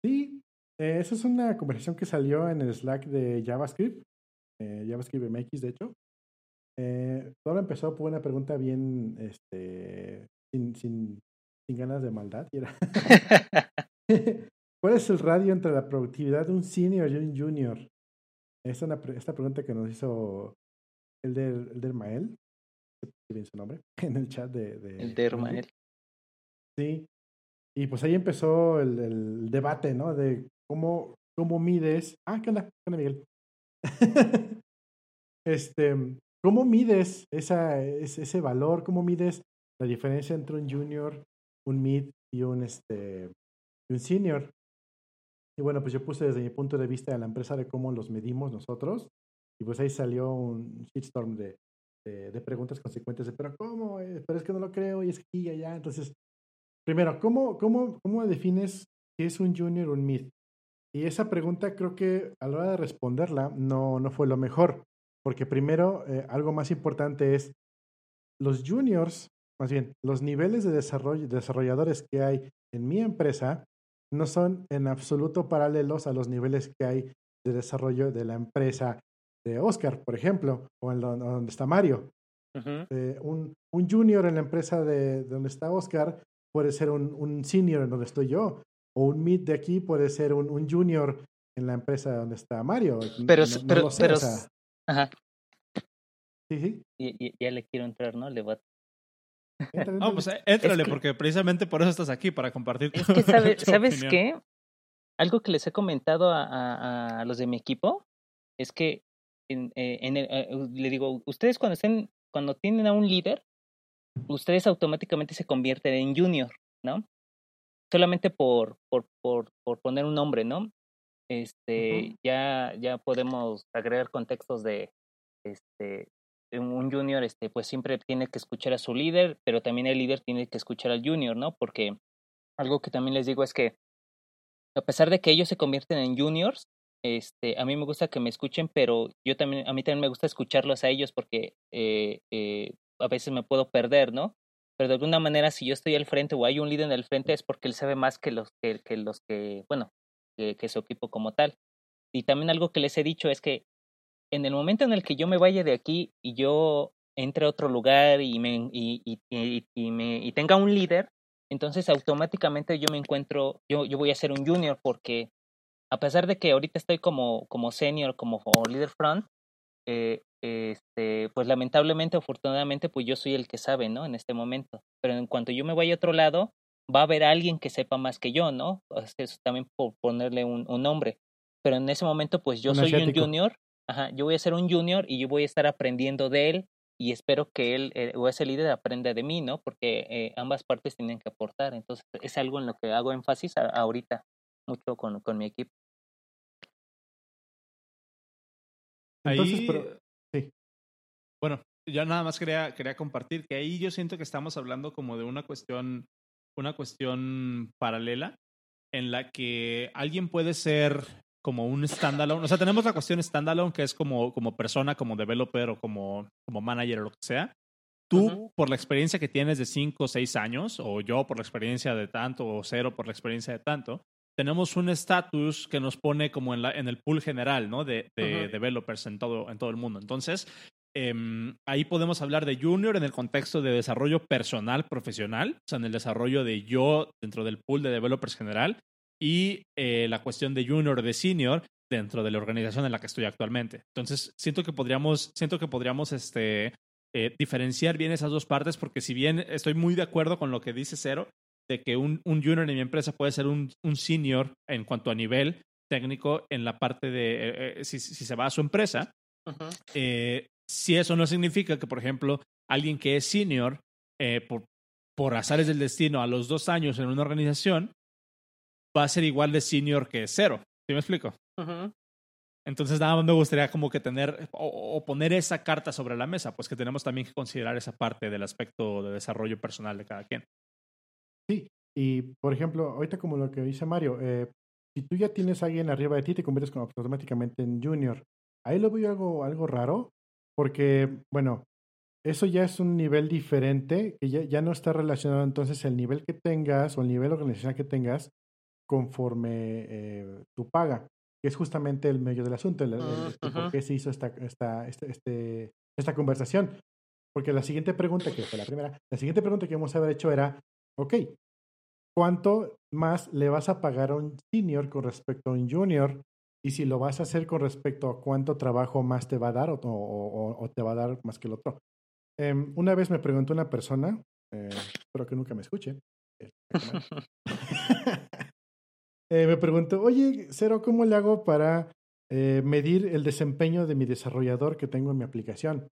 Sí, eh, esa es una conversación que salió en el Slack de JavaScript, eh, JavaScript MX, de hecho. Eh, todo empezó por una pregunta bien, este, sin, sin, sin ganas de maldad. Y era, ¿Cuál es el radio entre la productividad de un senior y un junior? Esta, una, esta pregunta que nos hizo el del, el del Mael, bien su nombre, en el chat de... de el de Mael. Sí. Y pues ahí empezó el, el, debate, ¿no? De cómo, cómo mides... Ah, ¿qué onda? ¿Qué onda, Miguel? este, ¿cómo mides esa, ese, ese valor? ¿Cómo mides la diferencia entre un junior, un mid y un, este, y un senior? Y bueno, pues yo puse desde mi punto de vista de la empresa de cómo los medimos nosotros. Y pues ahí salió un shitstorm de, de, de preguntas consecuentes de, pero ¿cómo? Eh, pero es que no lo creo y es aquí y allá. Entonces, primero, ¿cómo, cómo, cómo defines si es un junior o un mid? Y esa pregunta creo que a la hora de responderla no, no fue lo mejor. Porque primero, eh, algo más importante es los juniors, más bien, los niveles de desarrollo, desarrolladores que hay en mi empresa no son en absoluto paralelos a los niveles que hay de desarrollo de la empresa de Oscar, por ejemplo, o en donde está Mario. Uh -huh. eh, un, un, junior en la empresa de, de donde está Oscar puede ser un, un, senior en donde estoy yo, o un mid de aquí puede ser un, un junior en la empresa donde está Mario. Pero, no, no pero, sé, pero, o sea, ajá. Sí, sí. Ya le quiero entrar, ¿no? Le va no, pues éntrale, es que, porque precisamente por eso estás aquí, para compartir. Es que, sabe, ¿sabes qué? Algo que les he comentado a, a, a los de mi equipo es que en, eh, en el, eh, le digo, ustedes cuando estén, cuando tienen a un líder, ustedes automáticamente se convierten en junior, ¿no? Solamente por, por, por, por poner un nombre, ¿no? Este, uh -huh. ya, ya podemos agregar contextos de, este, un junior, este, pues siempre tiene que escuchar a su líder, pero también el líder tiene que escuchar al junior, ¿no? Porque algo que también les digo es que a pesar de que ellos se convierten en juniors, este, a mí me gusta que me escuchen, pero yo también, a mí también me gusta escucharlos a ellos porque eh, eh, a veces me puedo perder, ¿no? Pero de alguna manera, si yo estoy al frente o hay un líder en el frente, es porque él sabe más que los que, que los que, bueno, que, que su equipo como tal. Y también algo que les he dicho es que en el momento en el que yo me vaya de aquí y yo entre a otro lugar y, me, y, y, y, me, y tenga un líder, entonces automáticamente yo me encuentro, yo, yo voy a ser un junior porque a pesar de que ahorita estoy como, como senior, como líder front, eh, este, pues lamentablemente, afortunadamente, pues yo soy el que sabe, ¿no? En este momento. Pero en cuanto yo me vaya a otro lado, va a haber alguien que sepa más que yo, ¿no? Eso también por ponerle un, un nombre. Pero en ese momento, pues yo un soy asiático. un junior, ajá, yo voy a ser un junior y yo voy a estar aprendiendo de él y espero que él eh, o ese líder aprenda de mí, ¿no? Porque eh, ambas partes tienen que aportar. Entonces, es algo en lo que hago énfasis a, ahorita, mucho con, con mi equipo. Entonces, ahí, pero, sí. Bueno, yo nada más quería, quería compartir que ahí yo siento que estamos hablando como de una cuestión, una cuestión paralela en la que alguien puede ser como un standalone. O sea, tenemos la cuestión standalone que es como, como persona, como developer o como, como manager o lo que sea. Tú, uh -huh. por la experiencia que tienes de 5 o 6 años, o yo por la experiencia de tanto, o cero por la experiencia de tanto, tenemos un estatus que nos pone como en, la, en el pool general, ¿no? De, de uh -huh. developers en todo, en todo el mundo. Entonces, eh, ahí podemos hablar de junior en el contexto de desarrollo personal, profesional, o sea, en el desarrollo de yo dentro del pool de developers general, y eh, la cuestión de junior o de senior dentro de la organización en la que estoy actualmente. Entonces, siento que podríamos, siento que podríamos este, eh, diferenciar bien esas dos partes, porque si bien estoy muy de acuerdo con lo que dice Cero, de que un, un junior en mi empresa puede ser un, un, senior en cuanto a nivel técnico en la parte de eh, eh si, si, se va a su empresa. Uh -huh. si eso no significa que, por ejemplo, alguien que es senior eh, por, por azares del destino a los dos años en una organización va a ser igual de senior que cero. ¿Sí me explico? Uh -huh. Entonces, nada más me gustaría como que tener o, o, poner esa carta sobre la mesa, pues que tenemos también que considerar esa parte del aspecto de desarrollo personal de cada quien. Sí, y por ejemplo, ahorita como lo que dice Mario, eh, si tú ya tienes a alguien arriba de ti, te conviertes como automáticamente en junior. Ahí lo veo algo, algo raro, porque, bueno, eso ya es un nivel diferente, que ya, ya no está relacionado entonces el nivel que tengas o el nivel organizacional que tengas conforme eh, tu paga, que es justamente el medio del asunto, el, el, el, -huh. por qué se hizo esta, esta, este, este, esta conversación. Porque la siguiente pregunta, que fue la primera, la siguiente pregunta que vamos a haber hecho era, ok, ¿cuánto más le vas a pagar a un senior con respecto a un junior y si lo vas a hacer con respecto a cuánto trabajo más te va a dar o, o, o te va a dar más que el otro. Em, una vez me preguntó una persona, eh, espero que nunca me escuche, eh, me preguntó, oye, Cero, ¿cómo le hago para eh, medir el desempeño de mi desarrollador que tengo en mi aplicación?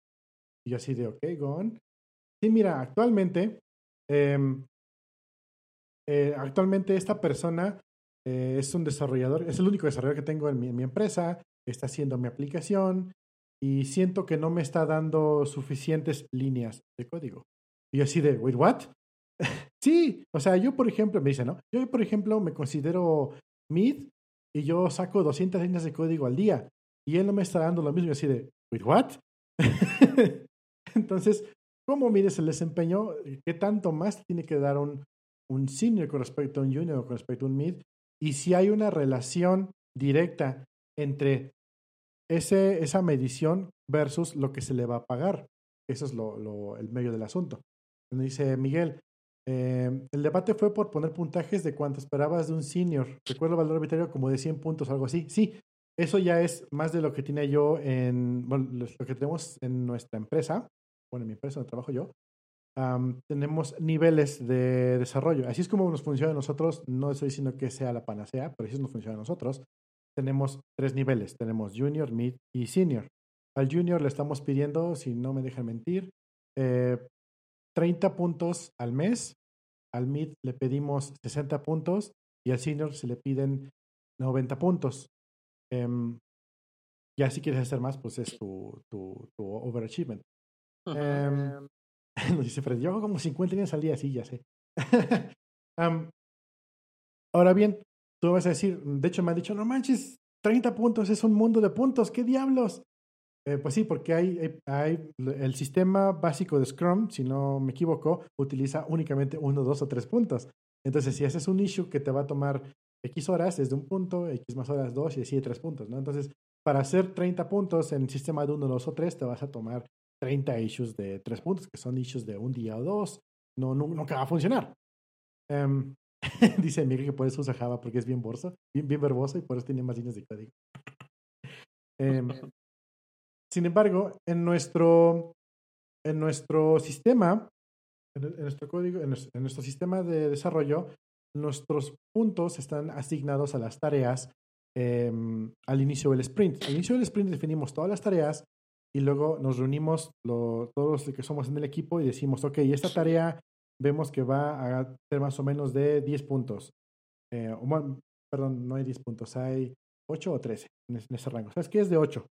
Y yo así de, ok, go Sí, mira, actualmente, em, actualmente esta persona es un desarrollador, es el único desarrollador que tengo en mi, en mi empresa, está haciendo mi aplicación, y siento que no me está dando suficientes líneas de código. Y así de, wait, what? sí, o sea, yo por ejemplo, me dice, ¿no? Yo por ejemplo me considero mid y yo saco 200 líneas de código al día y él no me está dando lo mismo y así de, wait, what? Entonces, ¿cómo mides el desempeño? ¿Qué tanto más tiene que dar un, un senior con respecto a un junior o con respecto a un mid? Y si hay una relación directa entre ese, esa medición versus lo que se le va a pagar. Eso es lo, el medio del asunto. Dice Miguel, eh, el debate fue por poner puntajes de cuánto esperabas de un senior. Recuerdo el valor arbitrario como de 100 puntos algo así. Sí, eso ya es más de lo que tiene yo en, bueno, lo que tenemos en nuestra empresa, bueno, en mi empresa donde trabajo yo. tenemos niveles de desarrollo. Así es como nos funciona a nosotros. No estoy diciendo que sea la panacea, pero así nos funciona a nosotros tenemos tres niveles. Tenemos junior, mid y senior. Al junior le estamos pidiendo, si no me dejan mentir, 30 eh, puntos al mes. Al mid le pedimos 60 puntos y al senior se le piden 90 puntos. Em, ya si quieres hacer más, pues es tu, tu, overachievement. Um, nos dice Fred, yo hago como 50 líneas al día, sí, ya sé. ahora bien, tú vas a decir, de hecho me han dicho, no manches, 30 puntos es un mundo de puntos, ¿qué diablos? Eh, pues sí, porque hay, hay, el sistema básico de Scrum, si no me equivoco, utiliza únicamente uno, dos o tres puntos. Entonces, si haces un issue que te va a tomar X horas, es de un punto, X más horas dos y así tres puntos, ¿no? Entonces, para hacer 30 puntos en el sistema de uno, dos o tres, te vas a tomar 30 issues de tres puntos, que son issues de un día o dos. No, no nunca va a funcionar. Um, Dice Miguel que por eso usa Java, porque es bien, borso, bien, bien verboso y por eso tiene más líneas de código. Em, sin embargo, en nuestro, en nuestro sistema, en, nuestro código, en nuestro, sistema de desarrollo, nuestros puntos están asignados a las tareas em, al inicio del sprint. Al inicio del sprint definimos todas las tareas y luego nos reunimos todos los que somos en el equipo y decimos, ok, esta tarea vemos que va a ser más o menos de 10 puntos. Eh, perdón, no hay 10 puntos, hay 8 o 13 en, ese rango. ¿Sabes qué es de 8?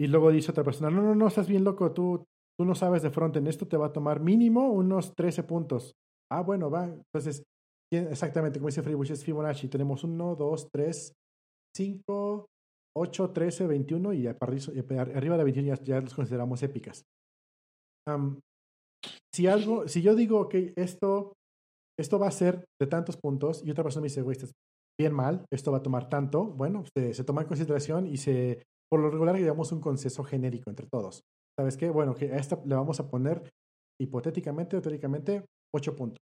Y luego dice otra persona, no, no, no, estás bien loco, tú, tú no sabes de en esto te va a tomar mínimo unos 13 puntos. Ah, bueno, va. Entonces, exactamente, como dice Freebush, es Fibonacci. Tenemos 1, 2, 3, 5, 8, 13, 21 y arriba de 21 ya, los consideramos épicas si algo, si yo digo, ok, esto, esto va a ser de tantos puntos y otra persona me dice, güey, estás bien mal, esto va a tomar tanto, bueno, se toma en consideración y se, por lo regular, llevamos un consenso genérico entre todos. ¿Sabes qué? Bueno, que a esta le vamos a poner hipotéticamente o teóricamente 8 puntos.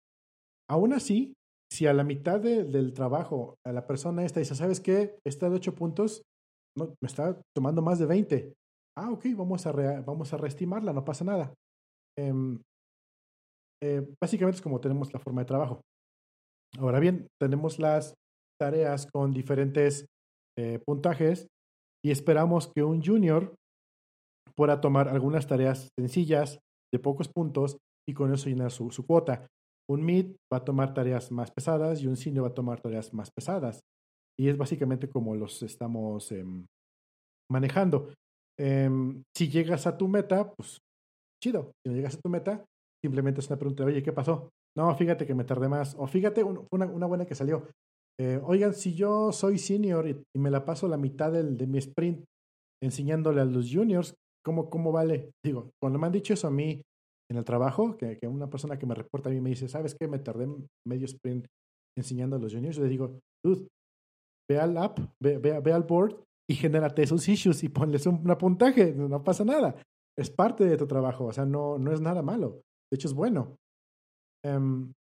Aún así, si a la mitad del trabajo a la persona esta dice, ¿sabes qué? Esta de 8 puntos no, me está tomando más de 20. Ah, ok, vamos a, vamos a reestimarla, no pasa nada. Em, eh, básicamente es como tenemos la forma de trabajo. Ahora bien, tenemos las tareas con diferentes eh, puntajes y esperamos que un junior pueda tomar algunas tareas sencillas de pocos puntos y con eso llenar su, cuota. Un mid va a tomar tareas más pesadas y un senior va a tomar tareas más pesadas. Y es básicamente como los estamos em, manejando. Em, si llegas a tu meta, pues chido. Si no llegas a tu meta, simplemente es una pregunta, oye, ¿qué pasó? No, fíjate que me tardé más. O fíjate, una buena que salió. Eh, oigan, si yo soy senior y, me la paso la mitad del, de mi sprint enseñándole a los juniors, ¿cómo, ¿cómo vale? Digo, cuando me han dicho eso a mí en el trabajo, que, una persona que me reporta a mí me dice, ¿sabes qué? Me tardé medio sprint enseñando a los juniors. Yo le digo, dude, ve al app, ve, ve, al board y genérate esos issues y ponles un, un puntaje, no pasa nada es parte de tu trabajo, o sea, no, no es nada malo, de hecho es bueno. Em,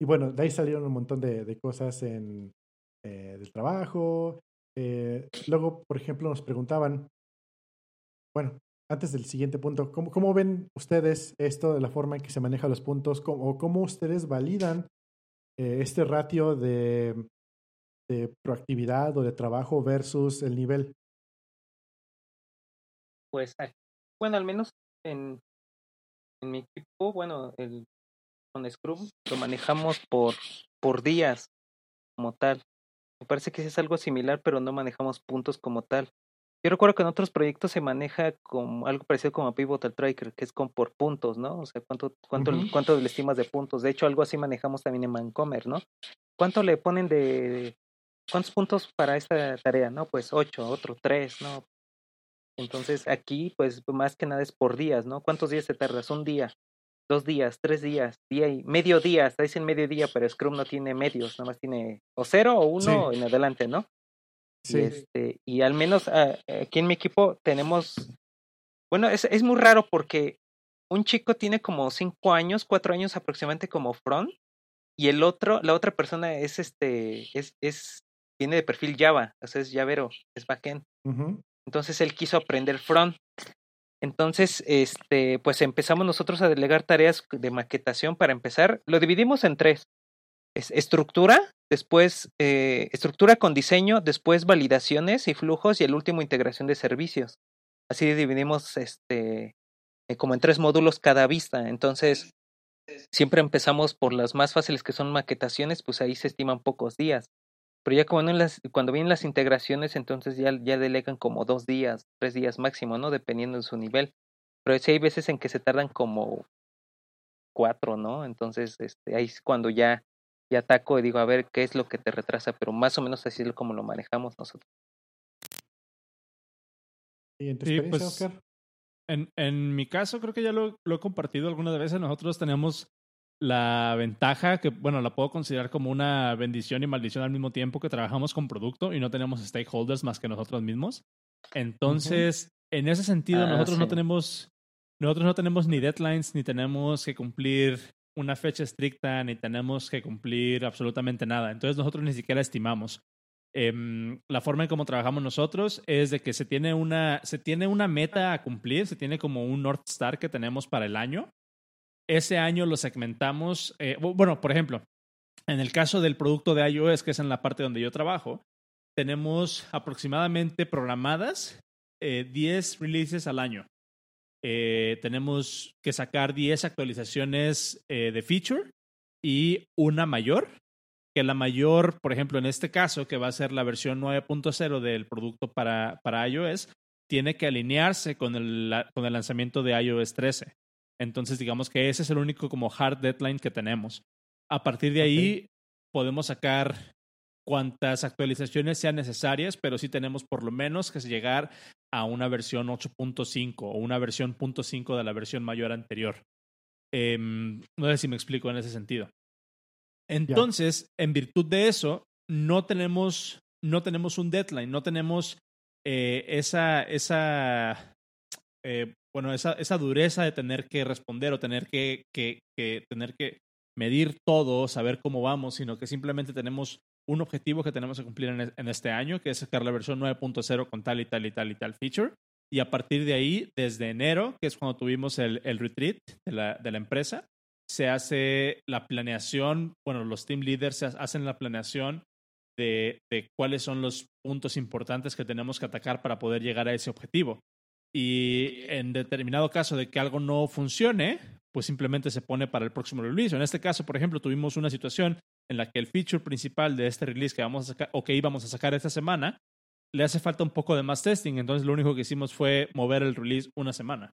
y bueno, de ahí salieron un montón de, de cosas en, eh, del trabajo, eh, luego, por ejemplo, nos preguntaban, bueno, antes del siguiente punto, ¿cómo, ¿cómo, ven ustedes esto de la forma en que se manejan los puntos o cómo ustedes validan eh, este ratio de, de, proactividad o de trabajo versus el nivel? Pues, bueno, al menos en, en mi equipo, bueno, el, con Scrum lo manejamos por, por días como tal. Me parece que es algo similar, pero no manejamos puntos como tal. Yo recuerdo que en otros proyectos se maneja como algo parecido como a Pivotal Tracker, que es con por puntos, ¿no? O sea, cuánto, cuánto, cuánto le estimas de puntos. De hecho, algo así manejamos también en Mancomer, ¿no? ¿Cuánto le ponen de cuántos puntos para esta tarea? No, pues ocho, otro tres, ¿no? Entonces aquí, pues más que nada es por días, ¿no? ¿Cuántos días te tardas? Un día, dos días, tres días, día y medio día, está dicen medio día, pero Scrum no tiene medios, nada más tiene o cero o uno en adelante, ¿no? Sí. Y, este, y al menos ah, aquí en mi equipo tenemos, bueno, es, es muy raro porque un chico tiene como cinco años, cuatro años aproximadamente como front, y el otro, la otra persona es este, es, es, viene de perfil Java, o sea, es Javero, es backend. Entonces él quiso aprender front. Entonces, este, pues empezamos nosotros a delegar tareas de maquetación para empezar. Lo dividimos en tres. Es estructura, después eh, estructura con diseño, después validaciones y flujos y el último integración de servicios. Así dividimos este eh, como en tres módulos cada vista. Entonces, siempre empezamos por las más fáciles que son maquetaciones, pues ahí se estiman pocos días. Pero ya cuando, las, cuando vienen las integraciones, entonces ya, ya delegan como dos días, tres días máximo, ¿no? Dependiendo de su nivel. Pero sí hay veces en que se tardan como cuatro, ¿no? Entonces, este, ahí es cuando ya, ya ataco y digo, a ver, ¿qué es lo que te retrasa? Pero más o menos así es como lo manejamos nosotros. ¿Y en tu experiencia, pues, En, en mi caso, creo que ya lo, lo he compartido algunas veces. Nosotros tenemos la ventaja que, bueno, la puedo considerar como una bendición y maldición al mismo tiempo que trabajamos con producto y no tenemos stakeholders más que nosotros mismos. Entonces, en ese sentido, ah, nosotros no tenemos, nosotros no tenemos ni deadlines, ni tenemos que cumplir una fecha estricta, ni tenemos que cumplir absolutamente nada. Entonces, nosotros ni siquiera estimamos. Em, la forma en cómo trabajamos nosotros es de que se tiene una, se tiene una meta a cumplir, se tiene como un North Star que tenemos para el año ese año lo segmentamos. Eh, bueno, por ejemplo, en el caso del producto de iOS, que es en la parte donde yo trabajo, tenemos aproximadamente programadas 10 eh, releases al año. Eh, tenemos que sacar 10 actualizaciones de feature y una mayor, que la mayor, por ejemplo, en este caso, que va a ser la versión 9.0 del producto para, para iOS, tiene que alinearse con el, con el lanzamiento de iOS 13. Entonces, digamos que ese es el único como hard deadline que tenemos. A partir de ahí, podemos sacar cuantas actualizaciones sean necesarias, pero sí tenemos por lo menos que llegar a una versión 8.5 o una versión .5 de la versión mayor anterior. Em, no sé si me explico en ese sentido. Entonces, en virtud de eso, no tenemos, no tenemos un deadline, no tenemos eh, esa, esa eh, bueno, esa, esa dureza de tener que responder o tener que, que, tener que medir todo, saber cómo vamos, sino que simplemente tenemos un objetivo que tenemos que cumplir en, en este año, que es sacar la versión 9.0 con tal y tal y tal y tal feature. Y a partir de ahí, desde enero, que es cuando tuvimos el, el retreat de la, de la empresa, se hace la planeación, bueno, los team leaders hacen la planeación de, de, cuáles son los puntos importantes que tenemos que atacar para poder llegar a ese objetivo. Y en determinado caso de que algo no funcione, pues simplemente se pone para el próximo release. En este caso, por ejemplo, tuvimos una situación en la que el feature principal de este release que vamos a sacar o que íbamos a sacar esta semana le hace falta un poco de más testing. Entonces, lo único que hicimos fue mover el release una semana.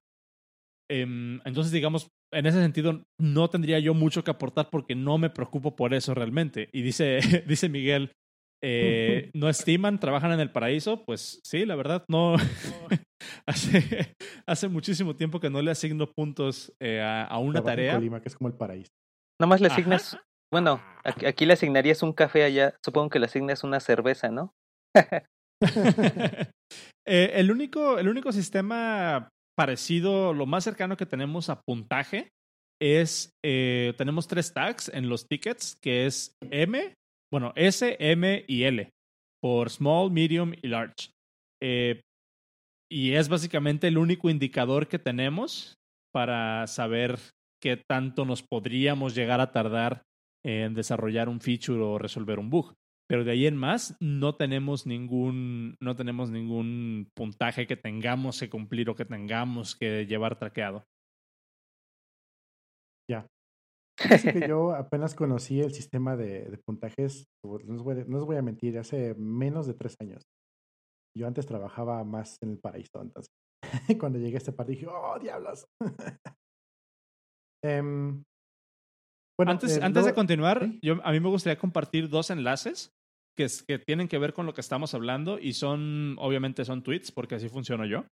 Em, entonces, digamos, en ese sentido, no tendría yo mucho que aportar porque no me preocupo por eso realmente. Y dice, dice Miguel, eh, ¿no estiman? ¿Trabajan en el paraíso? Pues sí, la verdad, no. hace, hace muchísimo tiempo que no le asigno puntos eh, a, una tarea. que es como el paraíso. Nada más le asignas, bueno, aquí, le asignarías un café allá, supongo que le asignas una cerveza, ¿no? Eh, el, único, el único sistema parecido, lo más cercano que tenemos a puntaje es, eh, tenemos tres tags en los tickets, que es M, bueno, S, M y L. por small, medium y large. Eh, y es básicamente el único indicador que tenemos para saber qué tanto nos podríamos llegar a tardar en desarrollar un feature o resolver un bug. Pero de ahí en más no tenemos ningún, no tenemos ningún puntaje que tengamos que cumplir o que tengamos que llevar traqueado. Así que yo apenas conocí el sistema de, puntajes, no os, voy, no os, voy, a mentir, hace menos de tres años. Yo antes trabajaba más en el paraíso, entonces cuando llegué a este par dije, oh, diablos. um, bueno, antes, eh, antes de continuar, yo, a mí me gustaría compartir dos enlaces que, que tienen que ver con lo que estamos hablando y son, obviamente son tweets, porque así funciono yo.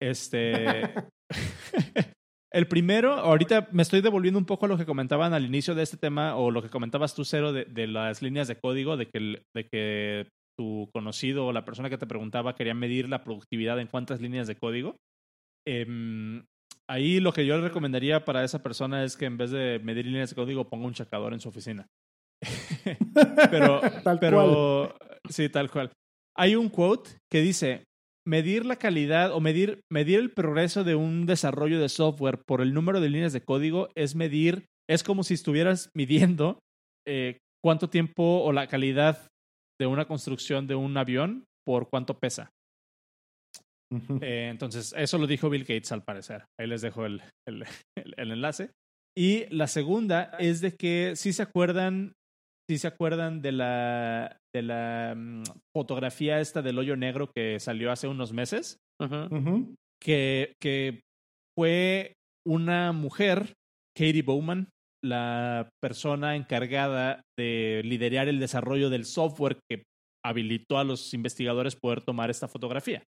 Este. El primero, ahorita me estoy devolviendo un poco a lo que comentaban al inicio de este tema, o lo que comentabas tú, Cero, de, de las líneas de código, de que, de que tu conocido o la persona que te preguntaba quería medir la productividad en cuántas líneas de código. Eh, ahí lo que yo le recomendaría para esa persona es que en vez de medir líneas de código ponga un checador en su oficina. pero, tal pero cual. sí, tal cual. Hay un quote que dice, medir la calidad o medir, medir el progreso de un desarrollo de software por el número de líneas de código es medir, es como si estuvieras midiendo eh, cuánto tiempo o la calidad de una construcción de un avión por cuánto pesa. Eh, entonces, eso lo dijo Bill Gates al parecer. Ahí les dejo el, el, el, enlace. Y la segunda es de que si se acuerdan, si se acuerdan de la, de la mm, fotografía esta del hoyo negro que salió hace unos meses, Que, que fue una mujer, Katie Bowman, la persona encargada de liderar el desarrollo del software que habilitó a los investigadores poder tomar esta fotografía.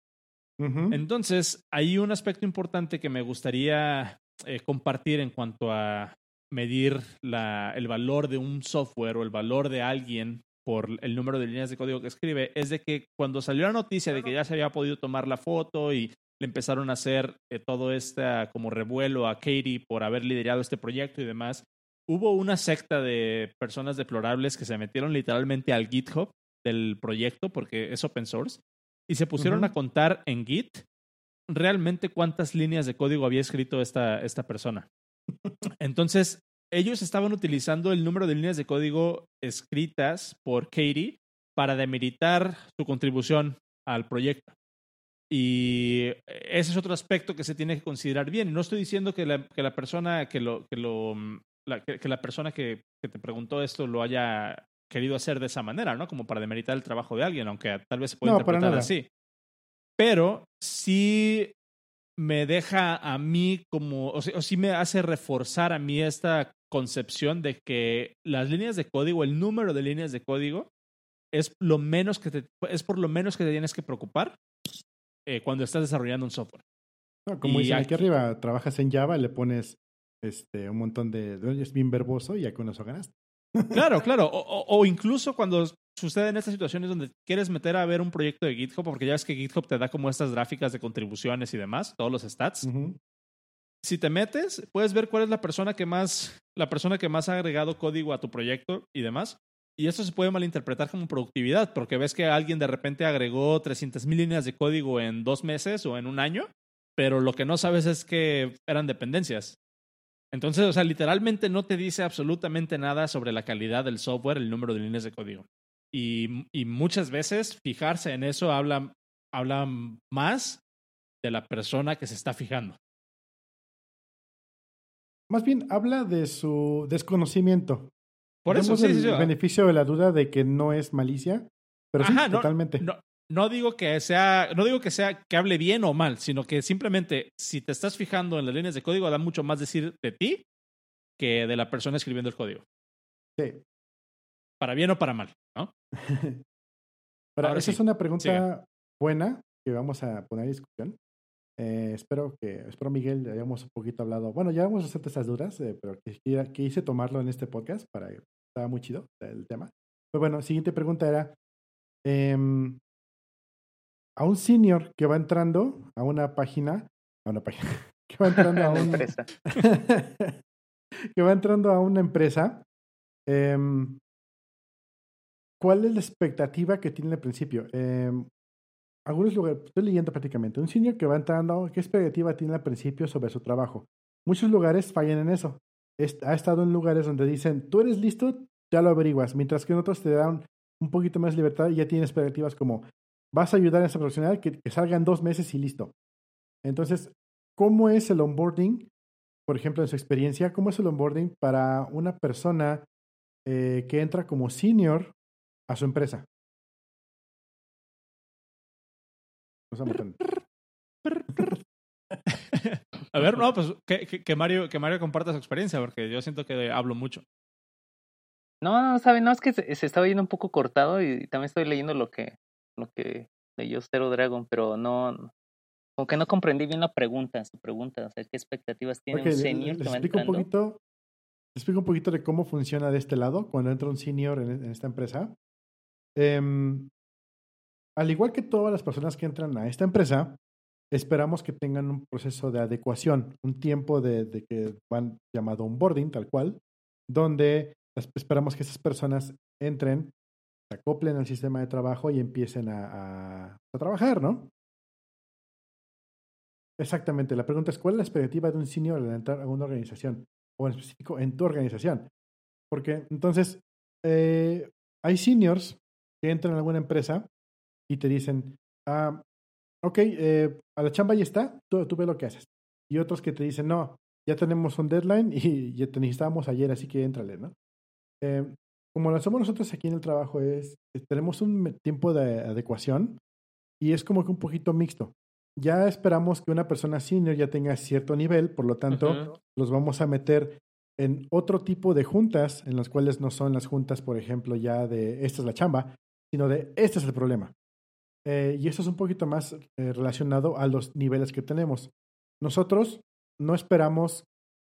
Entonces, hay un aspecto importante que me gustaría eh, compartir en cuanto a medir la, el valor de un software o el valor de alguien por el número de líneas de código que escribe, es de que cuando salió la noticia de que ya se había podido tomar la foto y le empezaron a hacer eh, todo este como revuelo a Katie por haber liderado este proyecto y demás, hubo una secta de personas deplorables que se metieron literalmente al GitHub del proyecto porque es open source y se pusieron a contar en Git realmente cuántas líneas de código había escrito esta, esta persona. Entonces, ellos estaban utilizando el número de líneas de código escritas por Katie para demeritar su contribución al proyecto. Y ese es otro aspecto que se tiene que considerar bien. no estoy diciendo que la, que la persona que lo, que lo la, que, la persona que, que, te preguntó esto lo haya querido hacer de esa manera, ¿no? Como para demeritar el trabajo de alguien, aunque tal vez se pueda interpretar así. Pero sí me deja a mí como, o, sí me hace reforzar a mí esta concepción de que las líneas de código, el número de líneas de código, es lo menos que te, es por lo menos que te tienes que preocupar eh, cuando estás desarrollando un software. como dice aquí, arriba, trabajas en Java, le pones este, un montón de, es bien verboso y ya con eso ganaste. Claro, claro. O, incluso cuando suceden estas situaciones donde quieres meter a ver un proyecto de GitHub, porque ya ves que GitHub te da como estas gráficas de contribuciones y demás, todos los stats. Si te metes, puedes ver cuál es la persona que más, la persona que más ha agregado código a tu proyecto y demás. Y eso se puede malinterpretar como productividad, porque ves que alguien de repente agregó 300.000 líneas de código en dos meses o en un año, pero lo que no sabes es que eran dependencias. Entonces, o sea, literalmente no te dice absolutamente nada sobre la calidad del software, el número de líneas de código. Y, y muchas veces fijarse en eso habla, habla más de la persona que se está fijando. Más bien habla de su desconocimiento. Por eso, sí, el beneficio de la duda de que no es malicia, pero sí, totalmente no digo que sea, no digo que sea que hable bien o mal, sino que simplemente si te estás fijando en las líneas de código, da mucho más decir de ti que de la persona escribiendo el código. Sí. Para bien o para mal, ¿no? esa es una pregunta buena que vamos a poner en discusión. Eh, espero que, espero Miguel, hayamos un poquito hablado. Bueno, ya vamos a hacerte esas dudas, eh, pero que, quise tomarlo en este podcast para estaba muy chido el tema. Pero bueno, siguiente pregunta era, em, a un senior que va entrando a una página, a una página, que va entrando a una empresa. que va entrando a una empresa. Em, ¿cuál es la expectativa que tiene al principio? Eh, algunos lugares, estoy leyendo prácticamente, un senior que va entrando, ¿qué expectativa tiene al principio sobre su trabajo? Muchos lugares fallan en eso. ha estado en lugares donde dicen, tú eres listo, ya lo averiguas, mientras que en otros te dan un poquito más libertad y ya tienes expectativas como, vas a ayudar a esa profesional que, que salga en dos meses y listo. Entonces, ¿cómo es el onboarding? Por ejemplo, en su experiencia, ¿cómo es el onboarding para una persona eh, que entra como senior a su empresa? a ver, no, pues que, que, Mario, que Mario comparta su experiencia, porque yo siento que hablo mucho. No, no, saben, no, es que se, estaba yendo un poco cortado y también estoy leyendo lo que, lo que leyó Zero Dragon, pero no, como que no comprendí bien la pregunta, su pregunta, o sea, ¿qué expectativas tiene un senior que va Un poquito, les explico un poquito de cómo funciona de este lado cuando entra un senior en, esta empresa. Em, al igual que todas las personas que entran a esta empresa, esperamos que tengan un proceso de adecuación, un tiempo de, que van llamado onboarding, tal cual, donde esperamos que esas personas entren, se acoplen al sistema de trabajo y empiecen a, a, trabajar, ¿no? Exactamente. La pregunta es, ¿cuál es la expectativa de un senior al entrar a una organización? O en específico, en tu organización. Porque entonces, eh, hay seniors que entran a alguna empresa y te dicen, ah, ok, eh, a la chamba ya está, tú, tú ves lo que haces. Y otros que te dicen, no, ya tenemos un deadline y ya te necesitábamos ayer, así que éntrale, ¿no? Eh, como lo hacemos nosotros aquí en el trabajo, es, eh, tenemos un tiempo de adecuación y es como que un poquito mixto. Ya esperamos que una persona senior ya tenga cierto nivel, por lo tanto, los vamos a meter en otro tipo de juntas, en las cuales no son las juntas, por ejemplo, ya de esta es la chamba, sino de este es el problema. Eh, y eso es un poquito más relacionado a los niveles que tenemos. Nosotros no esperamos,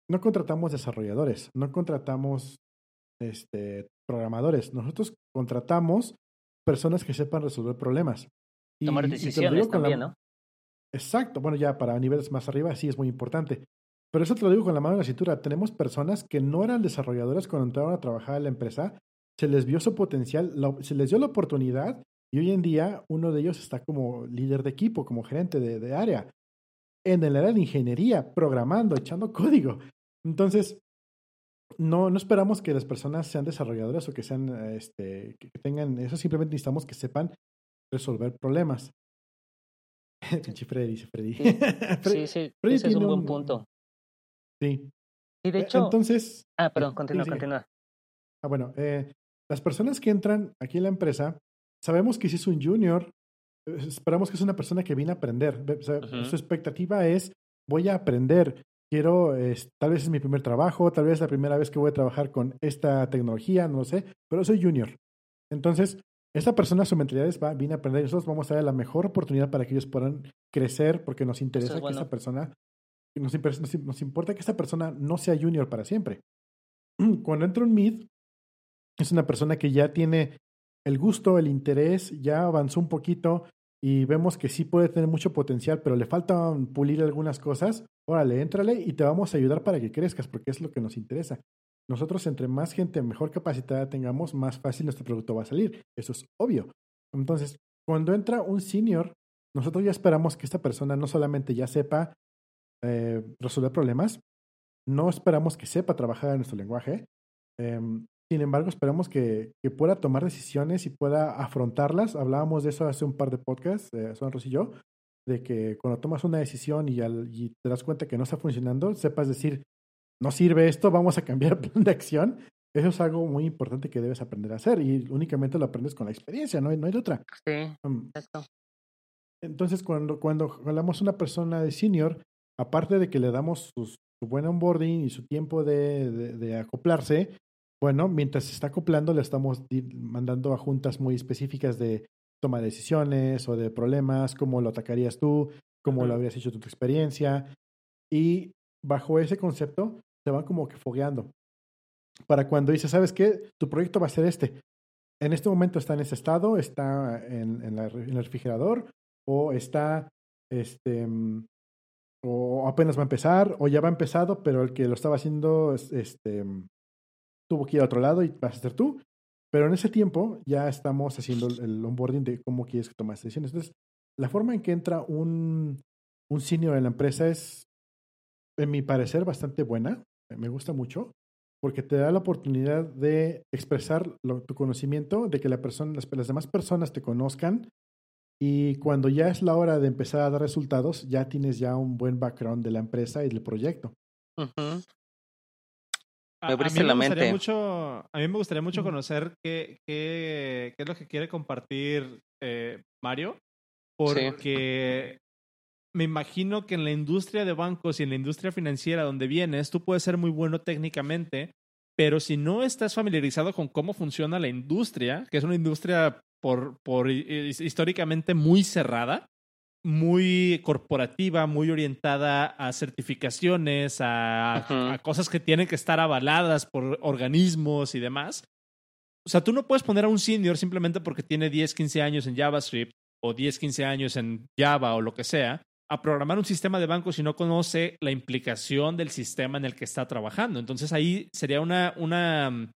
no contratamos desarrolladores, no contratamos este, programadores. Nosotros contratamos personas que sepan resolver problemas. Y, Tomar decisiones también, ¿no? Exacto. Bueno, ya para niveles más arriba sí es muy importante. Pero eso te lo digo con la mano en la cintura. Tenemos personas que no eran desarrolladores cuando entraron a trabajar en la empresa. Se les vio su potencial, se les dio la oportunidad y hoy en día uno de ellos está como líder de equipo, como gerente de, de área, en el área de ingeniería, programando, echando código. Entonces, no, no esperamos que las personas sean desarrolladoras o que sean, este, que tengan eso, simplemente necesitamos que sepan resolver problemas. Pinche Freddy, dice Freddy. Sí, sí, ese es un buen punto. Sí. Y de e, hecho... Entonces... Ah, perdón, continúa, continúa. Ah, bueno, eh, las personas que entran aquí en la empresa, sabemos que si es un junior, esperamos que es una persona que viene a aprender. Su expectativa es, voy a aprender, quiero, tal vez es mi primer trabajo, tal vez es la primera vez que voy a trabajar con esta tecnología, no lo sé, pero soy junior. Entonces, esta persona, su mentalidad es, va, viene a aprender y nosotros vamos a dar la mejor oportunidad para que ellos puedan crecer porque nos interesa que esa persona, nos, nos, importa que esta persona no sea junior para siempre. Cuando entra un mid, es una persona que ya tiene el gusto, el interés, ya avanzó un poquito y vemos que sí puede tener mucho potencial, pero le falta pulir algunas cosas, órale, éntrale y te vamos a ayudar para que crezcas, porque es lo que nos interesa. Nosotros, entre más gente mejor capacitada tengamos, más fácil nuestro producto va a salir. Eso es obvio. Entonces, cuando entra un senior, nosotros ya esperamos que esta persona no solamente ya sepa eh, resolver problemas, no esperamos que sepa trabajar en nuestro lenguaje. Em, sin embargo, esperamos que, que, pueda tomar decisiones y pueda afrontarlas. Hablábamos de eso hace un par de podcasts, eh, Son Ros y yo, de que cuando tomas una decisión y, y, te das cuenta que no está funcionando, sepas decir, no sirve esto, vamos a cambiar plan de acción. Eso es algo muy importante que debes aprender a hacer y únicamente lo aprendes con la experiencia, no hay, no hay de otra. Sí, um, Entonces, cuando, cuando hablamos una persona de senior, aparte de que le damos su buen onboarding y su tiempo de, de, de acoplarse, bueno, mientras se está acoplando, le estamos mandando a juntas muy específicas de toma de decisiones o de problemas, cómo lo atacarías tú, cómo lo habrías hecho tu experiencia. Y bajo ese concepto se van como que fogueando. Para cuando dices, ¿sabes qué? Tu proyecto va a ser este. En este momento está en ese estado, está en, en, el refrigerador o está, este, mm, o apenas va a empezar o ya va empezado, pero el que lo estaba haciendo, este, mm, tuvo que ir a otro lado y vas a ser tú. Pero en ese tiempo ya estamos haciendo el onboarding de cómo quieres que tomes decisiones. Entonces, la forma en que entra un, un senior en la empresa es, en mi parecer, bastante buena. Me gusta mucho porque te da la oportunidad de expresar tu conocimiento, de que la persona, las, las, demás personas te conozcan y cuando ya es la hora de empezar a dar resultados, ya tienes ya un buen background de la empresa y del proyecto. Uh -huh. A, a, mí me gustaría mucho, a mí me gustaría mucho conocer qué, qué, qué es lo que quiere compartir eh, Mario, porque sí. me imagino que en la industria de bancos y en la industria financiera donde vienes, tú puedes ser muy bueno técnicamente, pero si no estás familiarizado con cómo funciona la industria, que es una industria por, por históricamente muy cerrada, muy corporativa, muy orientada a certificaciones, a, uh -huh. a, cosas que tienen que estar avaladas por organismos y demás. O sea, tú no puedes poner a un senior simplemente porque tiene 10, 15 años en JavaScript o 10, 15 años en Java o lo que sea, a programar un sistema de banco si no conoce la implicación del sistema en el que está trabajando. Entonces ahí sería una, una,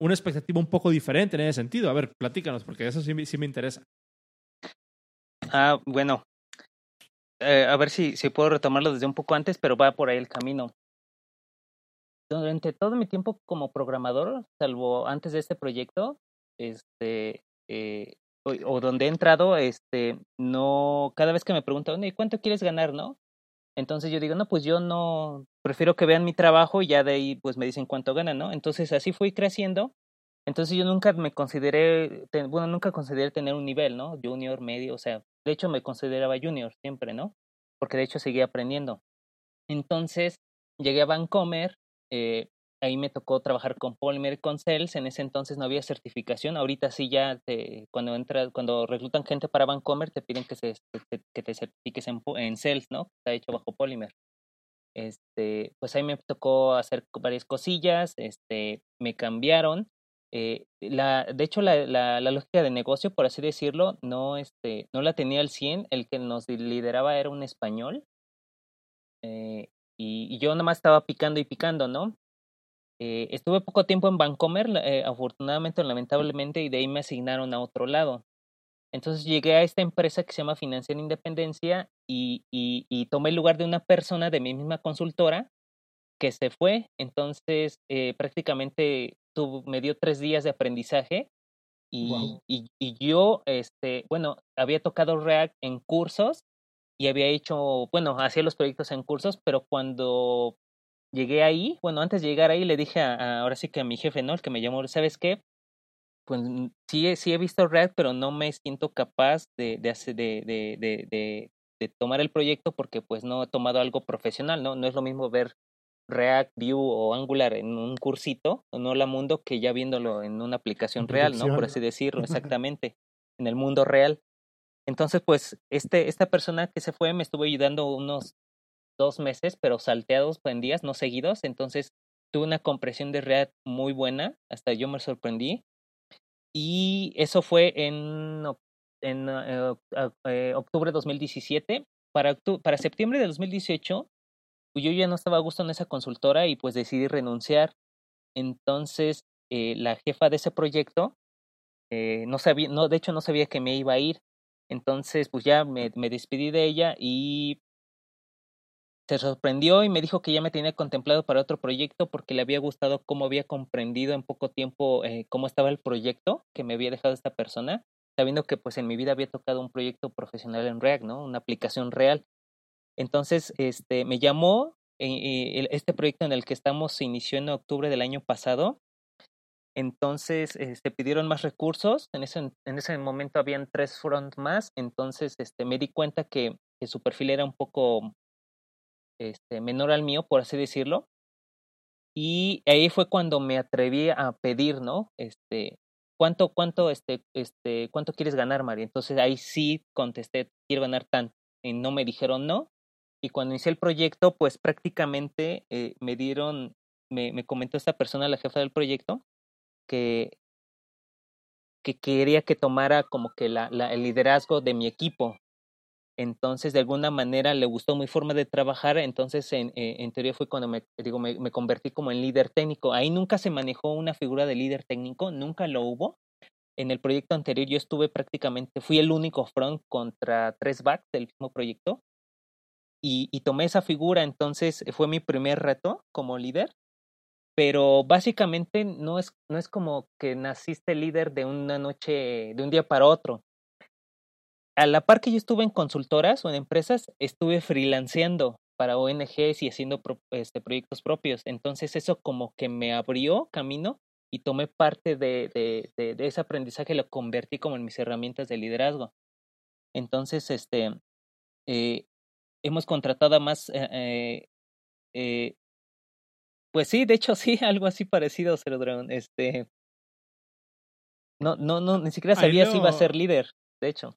una expectativa un poco diferente en ese sentido. A ver, platícanos, porque eso sí, sí me interesa. Ah, bueno, eh, a ver si, si puedo retomarlo desde un poco antes, pero va por ahí el camino. Durante todo mi tiempo como programador, salvo antes de este proyecto, este, eh, o, donde he entrado, este, no, cada vez que me preguntan, ¿cuánto quieres ganar, no? Entonces yo digo, no, pues yo no, prefiero que vean mi trabajo y ya de ahí pues me dicen cuánto ganan, ¿no? Entonces así fui creciendo. Entonces yo nunca me consideré, bueno, nunca consideré tener un nivel, ¿no? Junior, medio, o sea, de hecho me consideraba junior siempre, ¿no? Porque de hecho seguía aprendiendo. Entonces llegué a Vancomer, eh, ahí me tocó trabajar con Polymer con Cells, en ese entonces no había certificación, ahorita sí ya te, cuando entra, cuando reclutan gente para Vancomer te piden que, se, te, que te certifiques en, en Cells, ¿no? Está hecho bajo Polymer. Este, pues ahí me tocó hacer varias cosillas, este, me cambiaron. Eh, de hecho, la, lógica de negocio, por así decirlo, no, este, no la tenía al 100. El que nos lideraba era un español. Eh, y, yo nada más estaba picando y picando, ¿no? Eh, estuve poco tiempo en Vancomer, afortunadamente o lamentablemente, y de ahí me asignaron a otro lado. Entonces llegué a esta empresa que se llama Financiera Independencia y, y, tomé el lugar de una persona de mi misma consultora que se fue. Entonces prácticamente tuvo, me dio tres días de aprendizaje y, wow. y, y, yo, este, bueno, había tocado React en cursos y había hecho, bueno, hacía los proyectos en cursos, pero cuando llegué ahí, bueno, antes de llegar ahí le dije a, a, ahora sí que a mi jefe, ¿no? El que me llamó, ¿sabes qué? Pues sí, sí he visto React, pero no me siento capaz de, de, hacer, de, de, de, de, de tomar el proyecto porque pues no he tomado algo profesional, ¿no? No es lo mismo ver React, Vue o Angular en un cursito, no la mundo, que ya viéndolo en una aplicación real, ¿no? Por así decirlo, exactamente, en el mundo real. Entonces, pues, este, esta persona que se fue me estuvo ayudando unos dos meses, pero salteados en días, no seguidos. Entonces, tuve una compresión de React muy buena, hasta yo me sorprendí. Y eso fue en, en uh, uh, octubre de 2017. Para, para septiembre de 2018, yo ya no estaba a gusto en esa consultora y pues decidí renunciar. Entonces, eh, la jefa de ese proyecto, eh, no sabía, no, de hecho no sabía que me iba a ir. Entonces, pues ya me, me despedí de ella y se sorprendió y me dijo que ya me tenía contemplado para otro proyecto porque le había gustado cómo había comprendido en poco tiempo eh, cómo estaba el proyecto que me había dejado esta persona, sabiendo que pues en mi vida había tocado un proyecto profesional en React, ¿no? Una aplicación real. Entonces, este, me llamó, eh, este proyecto en el que estamos se inició en octubre del año pasado. Entonces, este, pidieron más recursos. En ese, en ese momento habían tres front más. Entonces, este, me di cuenta que, su perfil era un poco este, menor al mío, por así decirlo. Y ahí fue cuando me atreví a pedir, ¿no? Este, ¿cuánto, cuánto, este, este, cuánto quieres ganar, María? Entonces ahí sí contesté, quiero ganar tanto. Y no me dijeron no. Y cuando inicié el proyecto, pues prácticamente eh, me dieron, me, me comentó esta persona, la jefa del proyecto, que, que quería que tomara como que la, el liderazgo de mi equipo, entonces de alguna manera le gustó mi forma de trabajar, entonces en, eh, en teoría fue cuando digo, me, me, convertí como en líder técnico. Ahí nunca se manejó una figura de líder técnico, nunca lo hubo, en el proyecto anterior yo estuve prácticamente, fui el único front contra tres backs del mismo proyecto y, tomé esa figura, entonces fue mi primer reto como líder, pero básicamente no es, no es como que naciste líder de una noche, de un día para otro. A la par que yo estuve en consultoras o en empresas, estuve freelanceando para ONGs y haciendo este, proyectos propios. Entonces eso como que me abrió camino y tomé parte de, de, ese aprendizaje lo convertí como en mis herramientas de liderazgo. Entonces, este, eh, hemos contratado a más, eh, eh, eh, pues sí, de hecho sí, algo así parecido, Zero Dragon. Este, no, no, no, ni siquiera sabía si iba a ser líder, de hecho.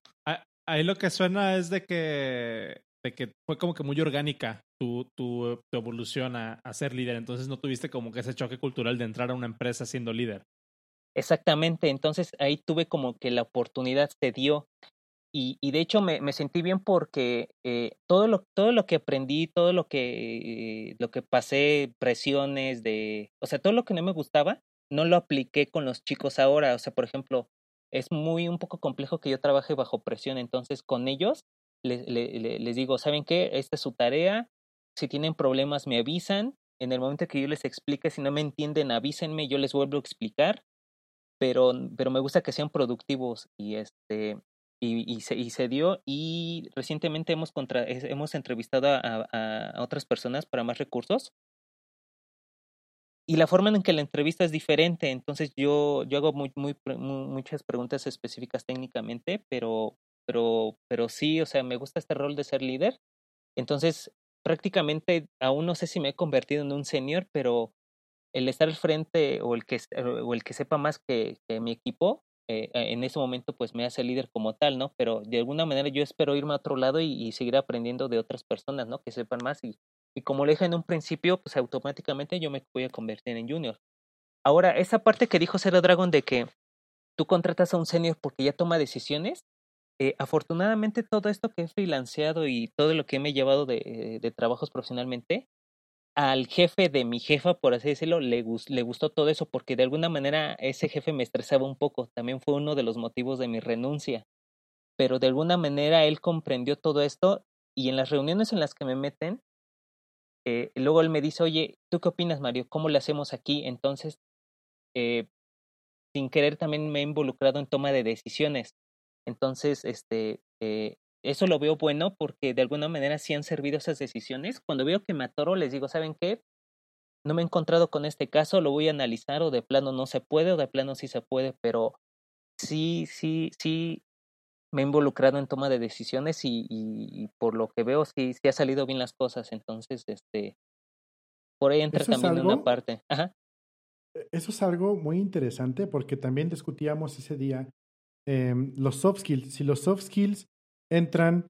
Ahí lo que suena es de que que fue como que muy orgánica tu, tu, evolución a, ser líder, entonces no tuviste como que ese choque cultural de entrar a una empresa siendo líder. Exactamente, entonces ahí tuve como que la oportunidad se dio y, de hecho me, sentí bien porque eh, todo, lo, todo lo que aprendí, todo lo que, lo que pasé, presiones de, o sea, todo lo que no me gustaba, no lo apliqué con los chicos ahora, o sea, por ejemplo, es muy un poco complejo que yo trabaje bajo presión, entonces con ellos les, les, digo, ¿saben qué? Esta es su tarea. Si tienen problemas, me avisan. En el momento que yo les explique, si no me entienden, avísenme, yo les vuelvo a explicar. Pero, pero me gusta que sean productivos y este y, y, se, y se dio y recientemente hemos, contra, hemos entrevistado a, a, otras personas para más recursos y la forma en que la entrevista es diferente, entonces yo, yo hago muy, muy, muchas preguntas específicas técnicamente, pero pero, pero sí, o sea, me gusta este rol de ser líder. Entonces, prácticamente aún no sé si me he convertido en un senior, pero el estar al frente o el que, o el que sepa más que, mi equipo, eh, en ese momento pues me hace líder como tal, ¿no? Pero de alguna manera yo espero irme a otro lado y, seguir aprendiendo de otras personas, ¿no? Que sepan más y, y como le dije en un principio, pues automáticamente yo me voy a convertir en junior. Ahora, esa parte que dijo Zero Dragon de que tú contratas a un senior porque ya toma decisiones, eh, afortunadamente todo esto que he freelanceado y todo lo que me he llevado de, de, trabajos profesionalmente, al jefe de mi jefa, por así decirlo, le, le gustó todo eso porque de alguna manera ese jefe me estresaba un poco. También fue uno de los motivos de mi renuncia. Pero de alguna manera él comprendió todo esto y en las reuniones en las que me meten, eh, luego él me dice, oye, ¿tú qué opinas, Mario? ¿Cómo le hacemos aquí? Entonces, eh, sin querer también me he involucrado en toma de decisiones entonces, este, eh, eso lo veo bueno porque de alguna manera sí han servido esas decisiones. Cuando veo que me atoro, les digo, ¿saben qué? No me he encontrado con este caso, lo voy a analizar o de plano no se puede o de plano sí se puede, pero sí, sí, sí me he involucrado en toma de decisiones y, y, por lo que veo sí, sí ha salido bien las cosas. Entonces, este, por ahí entra también una parte. Ajá. E, eso es algo muy interesante porque también discutíamos ese día Em, los soft skills. Si los soft skills entran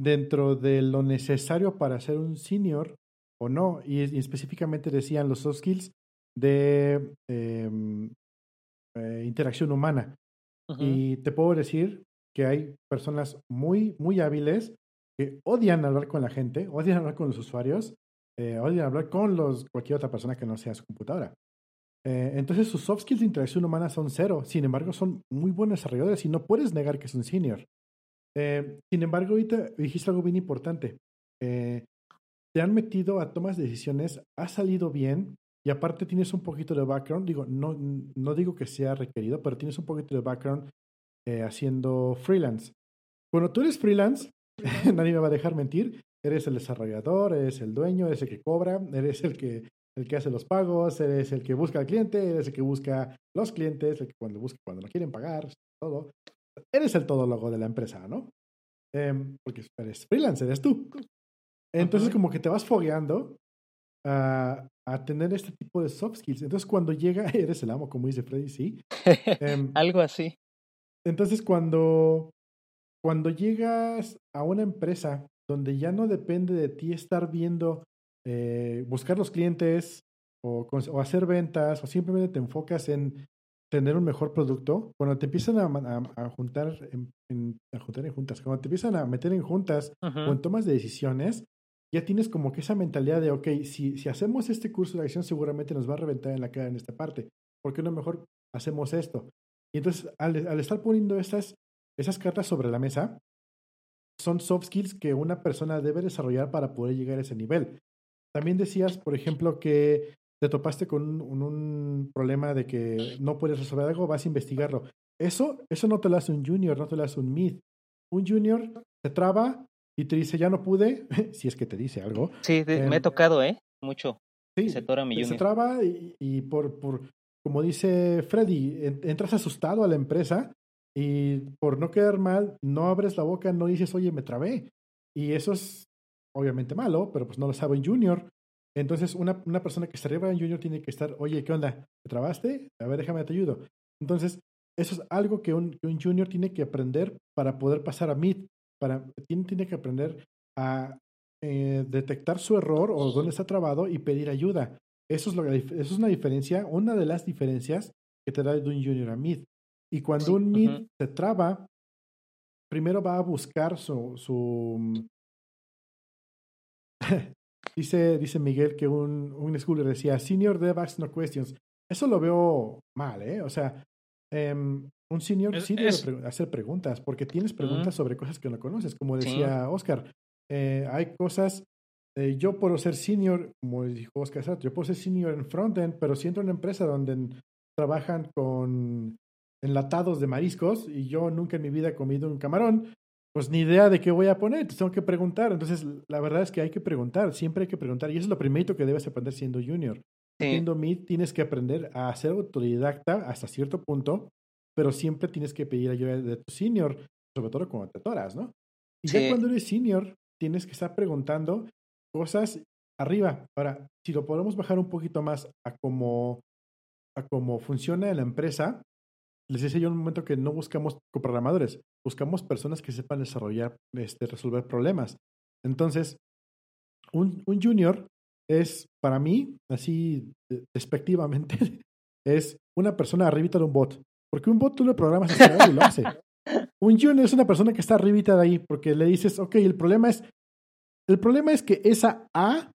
dentro de lo necesario para ser un senior o no. Y, específicamente decían los soft skills de em, eh, interacción humana. Y te puedo decir que hay personas muy, muy hábiles que odian hablar con la gente, odian hablar con los usuarios, eh, odian hablar con los, cualquier otra persona que no sea su computadora. Eh, entonces sus soft skills de interacción humana son cero. Sin embargo, son muy buenos desarrolladores y no puedes negar que es un senior. Eh, sin embargo, ahorita dijiste algo bien importante. Eh, te han metido a tomas de decisiones, ha salido bien y aparte tienes un poquito de background. Digo, no, no digo que sea requerido, pero tienes un poquito de background haciendo freelance. Cuando tú eres freelance, nadie me va a dejar mentir, eres el desarrollador, eres el dueño, eres el que cobra, eres el que el que hace los pagos, eres el que busca al cliente, eres el que busca los clientes, el que cuando busca cuando lo quieren pagar, todo. Eres el todólogo de la empresa, ¿no? Em, porque eres freelance, eres tú. Entonces, como que te vas fogueando a, a, tener este tipo de soft skills. Entonces, cuando llega, eres el amo, como dice Freddy, sí. Em, Algo así. Entonces, cuando, cuando llegas a una empresa donde ya no depende de ti estar viendo eh, buscar los clientes o, o, hacer ventas o simplemente te enfocas en tener un mejor producto, cuando te empiezan a, a, juntar, en, a juntar en juntas, cuando te empiezan a meter en juntas o en tomas de decisiones, ya tienes como que esa mentalidad de, ok, si, si hacemos este curso de acción seguramente nos va a reventar en la cara en esta parte. ¿Por qué no mejor hacemos esto? Y entonces, al, al estar poniendo estas, esas cartas sobre la mesa, son soft skills que una persona debe desarrollar para poder llegar a ese nivel. También decías, por ejemplo, que te topaste con un, un, problema de que no puedes resolver algo, vas a investigarlo. Eso, eso no te lo hace un junior, no te lo hace un mid. Un junior te traba y te dice, ya no pude, si es que te dice algo. Sí, me ha tocado, ¿eh? Mucho. Sí, se, tora mi junior. se traba y, y, por, por, como dice Freddy, entras asustado a la empresa y por no quedar mal, no abres la boca, no dices, oye, me trabé. Y eso es obviamente malo, pero pues no lo sabe un junior. Entonces, una, una persona que se arriba en junior tiene que estar, oye, ¿qué onda? ¿Te trabaste? A ver, déjame te ayudo. Entonces, eso es algo que un, que un junior tiene que aprender para poder pasar a mid. Para, tiene, tiene que aprender a eh, detectar su error o dónde está trabado y pedir ayuda. Eso es, lo que, eso es una diferencia, una de las diferencias que te da de un junior a mid. Y cuando un mid se traba, primero va a buscar su... su dice, dice Miguel que un, un schooler decía, Senior Dev asks no questions. Eso lo veo mal, ¿eh? O sea, um, un senior sí debe pre hacer preguntas, porque tienes preguntas sobre cosas que no conoces. Como decía sí. Oscar, eh, hay cosas eh, yo puedo ser senior, como dijo Oscar Sato, yo puedo ser senior en frontend, pero si entro en una empresa donde trabajan con enlatados de mariscos y yo nunca en mi vida he comido un camarón, pues ni idea de qué voy a poner, tengo que preguntar. Entonces, la verdad es que hay que preguntar, siempre hay que preguntar. Y eso es lo primero que debes aprender siendo junior. Sí. Siendo mid, tienes que aprender a ser autodidacta hasta cierto punto, pero siempre tienes que pedir ayuda de tu senior, sobre todo cuando te ¿no? Y sí. ya cuando eres senior, tienes que estar preguntando cosas arriba. Ahora, si lo podemos bajar un poquito más a cómo, a cómo funciona la empresa, les decía yo en un momento que no buscamos coprogramadores, buscamos personas que sepan desarrollar, este, resolver problemas. Entonces, un, un junior es, para mí, así despectivamente, es una persona arribita de un bot. Porque un bot tú le programas y lo hace. Un junior es una persona que está arribita de ahí porque le dices, ok, el problema es, el problema es que esa A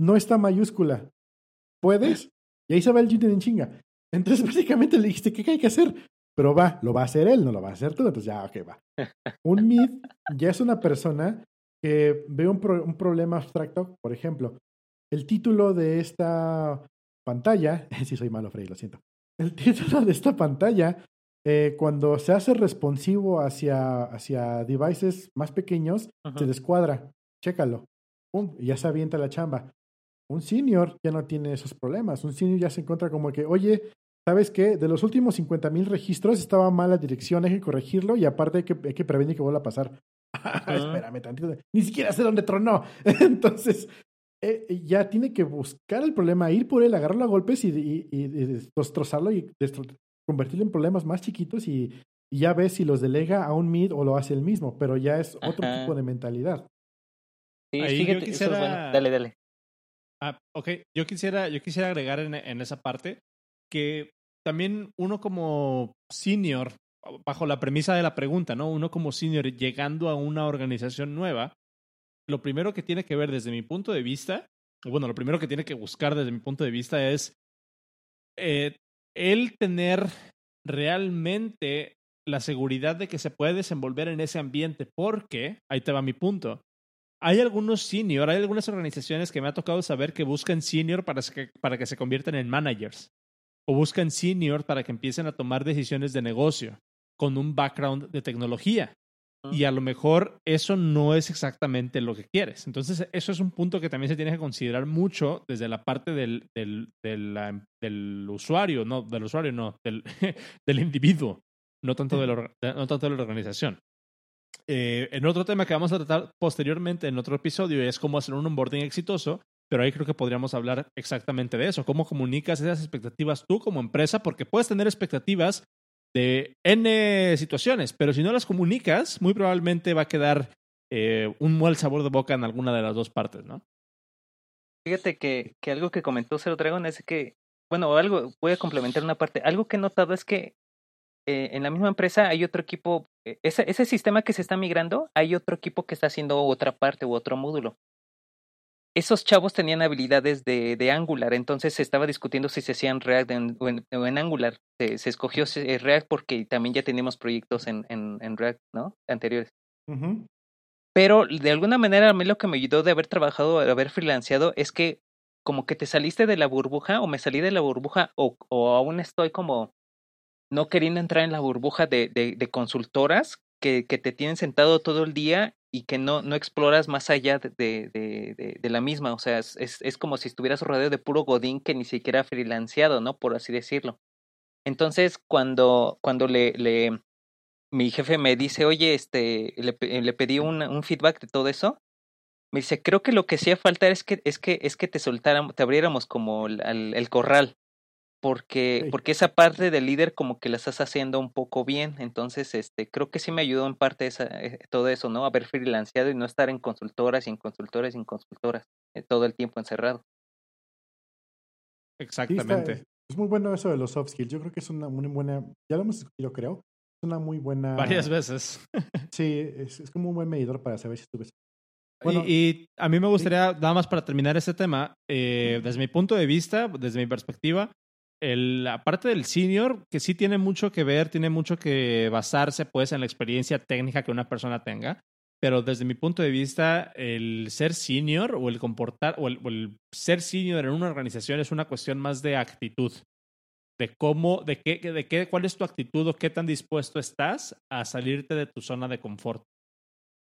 no está mayúscula. ¿Puedes? Y ahí se va el junior en chinga. Entonces, básicamente le dijiste, ¿qué hay que hacer? Pero va, lo va a hacer él, no lo va a hacer tú. Entonces, ya, ok, va. Un mid ya es una persona que ve un, pro, un problema abstracto. Por ejemplo, el título de esta pantalla, si sí soy malo, Frey, lo siento. El título de esta pantalla, eh, cuando se hace responsivo hacia, hacia devices más pequeños, se descuadra. Chécalo. Pum, y ya se avienta la chamba. Un senior ya no tiene esos problemas. Un senior ya se encuentra como que, oye, ¿sabes qué? De los últimos 50 mil registros estaba mal la dirección, hay que corregirlo y aparte hay que, hay que prevenir que vuelva a pasar. -huh. Espérame tantito. Ni siquiera sé dónde tronó. Entonces, eh, ya tiene que buscar el problema, ir por él, agarrarlo a golpes y, y, y, y destrozarlo y destro convertirlo en problemas más chiquitos y, ya ves si los delega a un mid o lo hace él mismo, pero ya es otro Ajá. tipo de mentalidad. Sí, Ahí fíjate, yo quisiera... Es bueno. Dale, dale. Ah, ok, yo quisiera, yo quisiera agregar en, en esa parte que también uno como senior, bajo la premisa de la pregunta, ¿no? Uno como senior llegando a una organización nueva, lo primero que tiene que ver desde mi punto de vista, bueno, lo primero que tiene que buscar desde mi punto de vista es eh, el tener realmente la seguridad de que se puede desenvolver en ese ambiente, porque, ahí te va mi punto, hay algunos senior, hay algunas organizaciones que me ha tocado saber que buscan senior para que, para que se conviertan en managers o buscan senior para que empiecen a tomar decisiones de negocio con un background de tecnología. Y a lo mejor eso no es exactamente lo que quieres. Entonces, eso es un punto que también se tiene que considerar mucho desde la parte del, del, del, del usuario, no, del usuario, no, del, del individuo, no tanto de, la, no tanto de la organización. Eh, en otro tema que vamos a tratar posteriormente en otro episodio es cómo hacer un onboarding exitoso, pero ahí creo que podríamos hablar exactamente de eso, cómo comunicas esas expectativas tú como empresa, porque puedes tener expectativas de N situaciones, pero si no las comunicas, muy probablemente va a quedar eh, un mal sabor de boca en alguna de las dos partes, ¿no? Fíjate que, que algo que comentó Zero Dragon es que, bueno, algo, voy a complementar una parte, algo que he notado es que eh, en la misma empresa hay otro equipo, eh, ese, ese sistema que se está migrando, hay otro equipo que está haciendo otra parte u otro módulo. esos chavos tenían habilidades de, de Angular, entonces se estaba discutiendo si se hacían React o, en, Angular. Se, escogió React porque también ya teníamos proyectos en, en, React, ¿no? Anteriores. Pero de alguna manera a mí lo que me ayudó de haber trabajado, de haber freelanceado, es que como que te saliste de la burbuja o me salí de la burbuja o, o aún estoy como no queriendo entrar en la burbuja de, de, consultoras que, que, te tienen sentado todo el día y que no, no exploras más allá de, de, la misma. O sea, es, es, como si estuvieras rodeado de puro godín que ni siquiera freelanceado, ¿no? Por así decirlo. Entonces, cuando, cuando le, le mi jefe me dice, oye, este, le, le pedí un, un feedback de todo eso, me dice, creo que lo que hacía falta es que, es que, es que te soltáramos, te abriéramos como el, el corral porque, porque esa parte del líder como que la estás haciendo un poco bien. Entonces, este, creo que sí me ayudó en parte esa, eh, todo eso, ¿no? Haber freelanceado y no estar en consultoras y en consultoras y en consultoras eh, todo el tiempo encerrado. Exactamente. es muy bueno eso de los soft skills. Yo creo que es una muy buena, ya lo hemos discutido, creo. Es una muy buena. Varias veces. sí, es, es, como un buen medidor para saber si estuve bueno, y, a mí me gustaría, nada más para terminar este tema, eh, desde mi punto de vista, desde mi perspectiva, la parte del senior, que sí tiene mucho que ver, tiene mucho que basarse pues en la experiencia técnica que una persona tenga, pero desde mi punto de vista, el ser senior o el comportar o el, ser senior en una organización es una cuestión más de actitud, de cómo, de qué, de qué, cuál es tu actitud o qué tan dispuesto estás a salirte de tu zona de confort.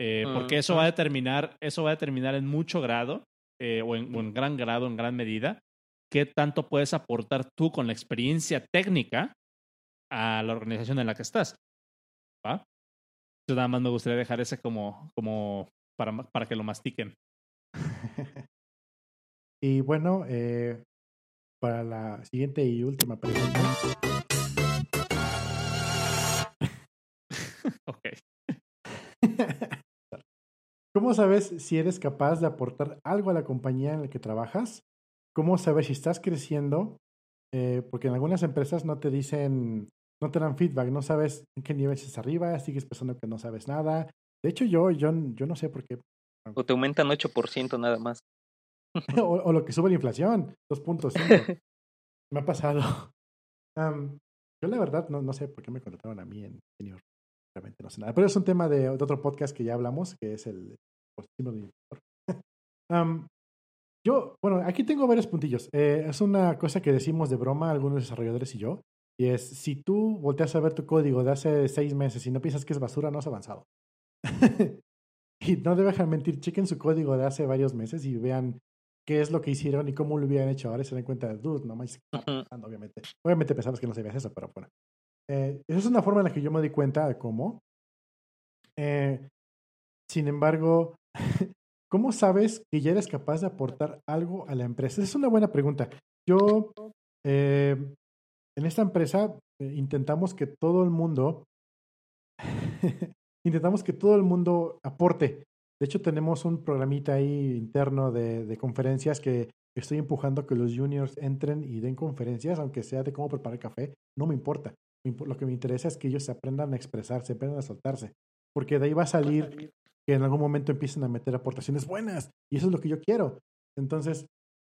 Eh, porque eso va a determinar, eso va a determinar en mucho grado eh, o, en, o en gran grado, en gran medida, qué tanto puedes aportar tú con la experiencia técnica a la organización en la que estás. ¿Va? Yo nada más me gustaría dejar ese como, como para, para que lo mastiquen. y bueno, eh, para la siguiente y última pregunta. ok. ¿Cómo sabes si eres capaz de aportar algo a la compañía en la que trabajas? ¿Cómo sabes si estás creciendo? Eh, porque en algunas empresas no te dicen, no te dan feedback, no sabes en qué nivel estás arriba, sigues pensando que no sabes nada. De hecho, yo, yo, yo no sé por qué. O te aumentan 8% nada más. o, lo que sube la inflación, 2.5. Me ha pasado. yo la verdad no, no sé por qué me contrataron a mí en senior. Realmente no sé nada. Pero es un tema de, otro podcast que ya hablamos, que es el positivo um, Yo, bueno, aquí tengo varios puntillos. Eh, es una cosa que decimos de broma algunos desarrolladores y yo. Y es, si tú volteas a ver tu código de hace seis meses y no piensas que es basura, no has avanzado. y no dejan mentir, chequen su código de hace varios meses y vean qué es lo que hicieron y cómo lo hubieran hecho. Ahora se dan cuenta de, dude, no más, obviamente. Obviamente pensamos que no sabías eso, pero bueno. Eh, esa es una forma en la que yo me di cuenta de cómo. Eh, sin embargo, ¿Cómo sabes que ya eres capaz de aportar algo a la empresa? Es una buena pregunta. Yo, eh, en esta empresa, eh, intentamos que todo el mundo, intentamos que todo el mundo aporte. De hecho, tenemos un programita ahí interno de, de conferencias que estoy empujando que los juniors entren y den conferencias, aunque sea de cómo preparar café, no me importa. Lo que me interesa es que ellos aprendan a expresarse, aprendan a soltarse, porque de ahí va a salir que en algún momento empiecen a meter aportaciones buenas. Y eso es lo que yo quiero. Entonces,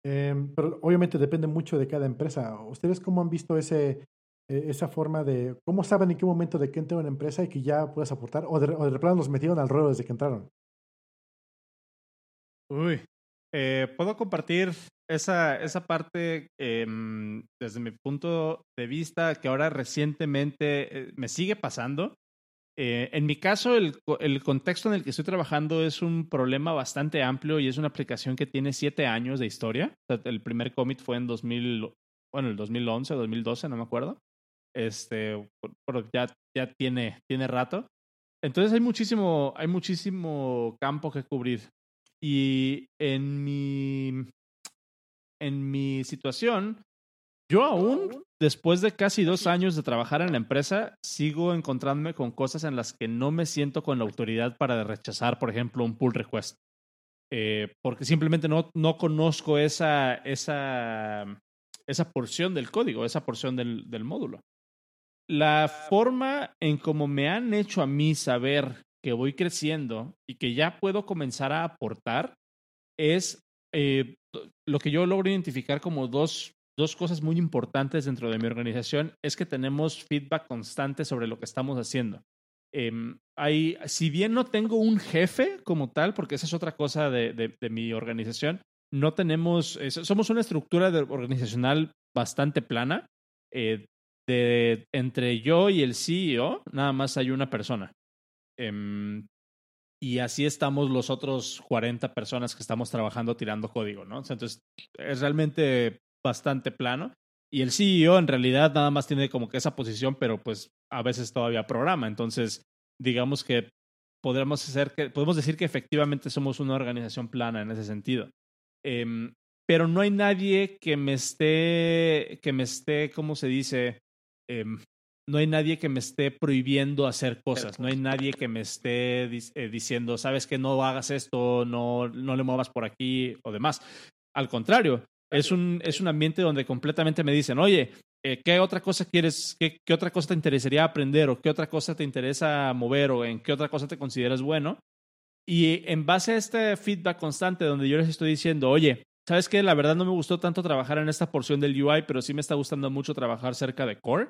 em, pero obviamente depende mucho de cada empresa. ¿Ustedes cómo han visto ese, e, esa forma de, cómo saben en qué momento de que entra una empresa y que ya puedes aportar? ¿O de, o de los metieron al ruedo desde que entraron? Uy, eh, puedo compartir esa, esa parte em, desde mi punto de vista que ahora recientemente eh, me sigue pasando. Eh, en mi caso, el, el, contexto en el que estoy trabajando es un problema bastante amplio y es una aplicación que tiene siete años de historia. el primer commit fue en 2000, bueno, el 2011 o 2012, no me acuerdo. Este, pero ya, ya tiene, tiene rato. Entonces hay muchísimo, hay muchísimo campo que cubrir. Y en mi, en mi situación, yo aún, después de casi dos años de trabajar en la empresa, sigo encontrándome con cosas en las que no me siento con la autoridad para rechazar, por ejemplo, un pull request. Eh, porque simplemente no, no conozco esa, esa, esa porción del código, esa porción del, del módulo. La forma en cómo me han hecho a mí saber que voy creciendo y que ya puedo comenzar a aportar es eh, lo que yo logro identificar como dos, dos cosas muy importantes dentro de mi organización es que tenemos feedback constante sobre lo que estamos haciendo. Em, hay, si bien no tengo un jefe como tal, porque esa es otra cosa de, de, mi organización, no tenemos, somos una estructura organizacional bastante plana. Eh, de, entre yo y el CEO, nada más hay una persona. Em, y así estamos los otros 40 personas que estamos trabajando tirando código, ¿no? Entonces, es realmente bastante plano. Y el CEO en realidad nada más tiene como que esa posición, pero pues a veces todavía programa. Entonces, digamos que podemos, hacer que, podemos decir que efectivamente somos una organización plana en ese sentido. Em, pero no hay nadie que me esté, que me esté, ¿cómo se dice? Em, no hay nadie que me esté prohibiendo hacer cosas, no hay nadie que me esté eh, diciendo, sabes que no hagas esto, no, no le muevas por aquí o demás. Al contrario, es un, es un ambiente donde completamente me dicen, oye, eh, ¿qué otra cosa quieres, qué, qué, otra cosa te interesaría aprender o qué otra cosa te interesa mover o en qué otra cosa te consideras bueno? Y en base a este feedback constante donde yo les estoy diciendo, oye, ¿sabes qué? La verdad no me gustó tanto trabajar en esta porción del UI, pero sí me está gustando mucho trabajar cerca de Core.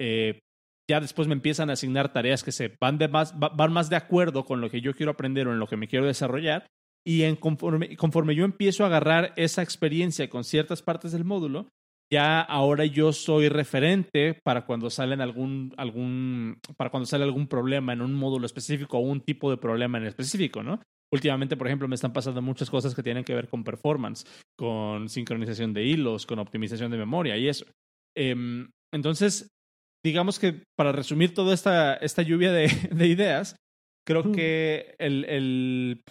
Eh, ya después me empiezan a asignar tareas que se van, de más, van más de acuerdo con lo que yo quiero aprender o en lo que me quiero desarrollar. Y en conforme, conforme yo empiezo a agarrar esa experiencia con ciertas partes del módulo, ya ahora yo soy referente para cuando salen algún, algún, para cuando sale algún problema en un módulo específico o un tipo de problema en específico, ¿no? Últimamente, por ejemplo, me están pasando muchas cosas que tienen que ver con performance, con sincronización de hilos, con optimización de memoria y eso. Em, entonces, digamos que para resumir toda esta, esta lluvia de, de ideas, creo que el, el,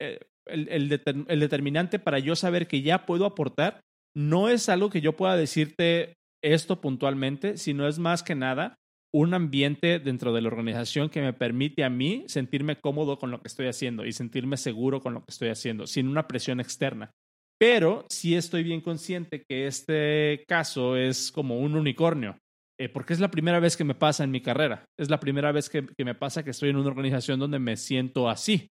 eh, el, el, determinante para yo saber que ya puedo aportar no es algo que yo pueda decirte esto puntualmente, sino es más que nada un ambiente dentro de la organización que me permite a mí sentirme cómodo con lo que estoy haciendo y sentirme seguro con lo que estoy haciendo, sin una presión externa. Pero sí estoy bien consciente que este caso es como un unicornio, eh, porque es la primera vez que me pasa en mi carrera. Es la primera vez que, me pasa que estoy en una organización donde me siento así.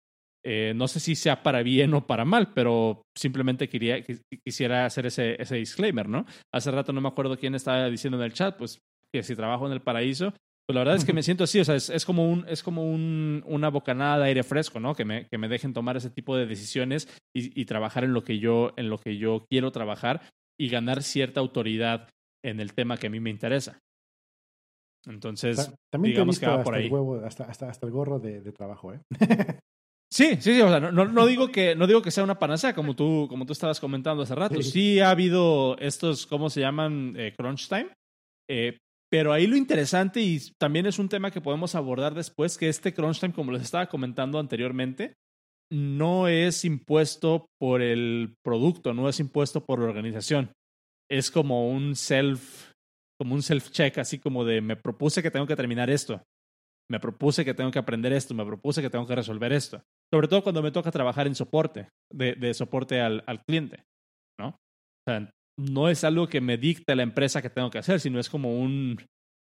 Eh, no sé si sea para bien o para mal, pero simplemente quería, quisiera hacer ese, ese disclaimer, ¿no? Hace rato no me acuerdo quién estaba diciendo en el chat, pues que si trabajo en el paraíso, pues la verdad es que me siento así, o sea, es, como, un, es como un, una bocanada de aire fresco, ¿no? Que me, que me dejen tomar ese tipo de decisiones y, y, trabajar en lo, que yo, en lo que yo quiero trabajar y ganar cierta autoridad en el tema que a mí me interesa. Entonces, también digamos que va por ahí. El huevo, hasta, hasta, hasta, el gorro de, de trabajo, ¿eh? Sí, sí, sí, o sea, no, no, digo que, no digo que sea una panacea, como tú, como tú estabas comentando hace rato. Sí, ha habido estos, ¿cómo se llaman? Eh, crunch time. Eh, pero ahí lo interesante, y también es un tema que podemos abordar después, que este crunch time, como les estaba comentando anteriormente, no es impuesto por el producto, no es impuesto por la organización. Es como un self, como un self-check, así como de me propuse que tengo que terminar esto, me propuse que tengo que aprender esto, me propuse que tengo que resolver esto. Sobre todo cuando me toca trabajar en soporte, de, de soporte al, al, cliente, ¿no? O sea, no es algo que me dicte la empresa que tengo que hacer, sino es como un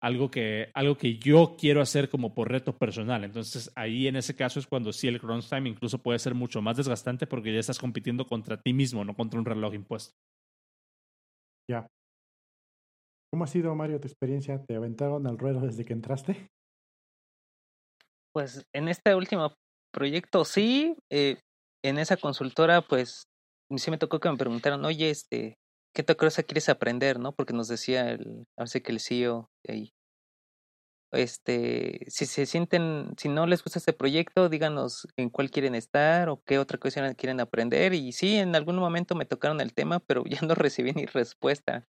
algo que, algo que yo quiero hacer como por reto personal. Entonces, ahí en ese caso es cuando sí el crunch time incluso puede ser mucho más desgastante porque ya estás compitiendo contra ti mismo, no contra un reloj impuesto. Ya. ¿Cómo ha sido, Mario, tu experiencia? ¿Te aventaron al ruedo desde que entraste? Pues en este último proyecto sí, eh, en esa consultora pues sí me tocó que me preguntaron, oye, este, ¿qué otra cosa quieres aprender, no? Porque nos decía el, hace que el CEO ahí, este, si se sienten, si no les gusta este proyecto, díganos en cuál quieren estar o qué otra cosa quieren aprender. Y sí, en algún momento me tocaron el tema, pero ya no recibí ni respuesta.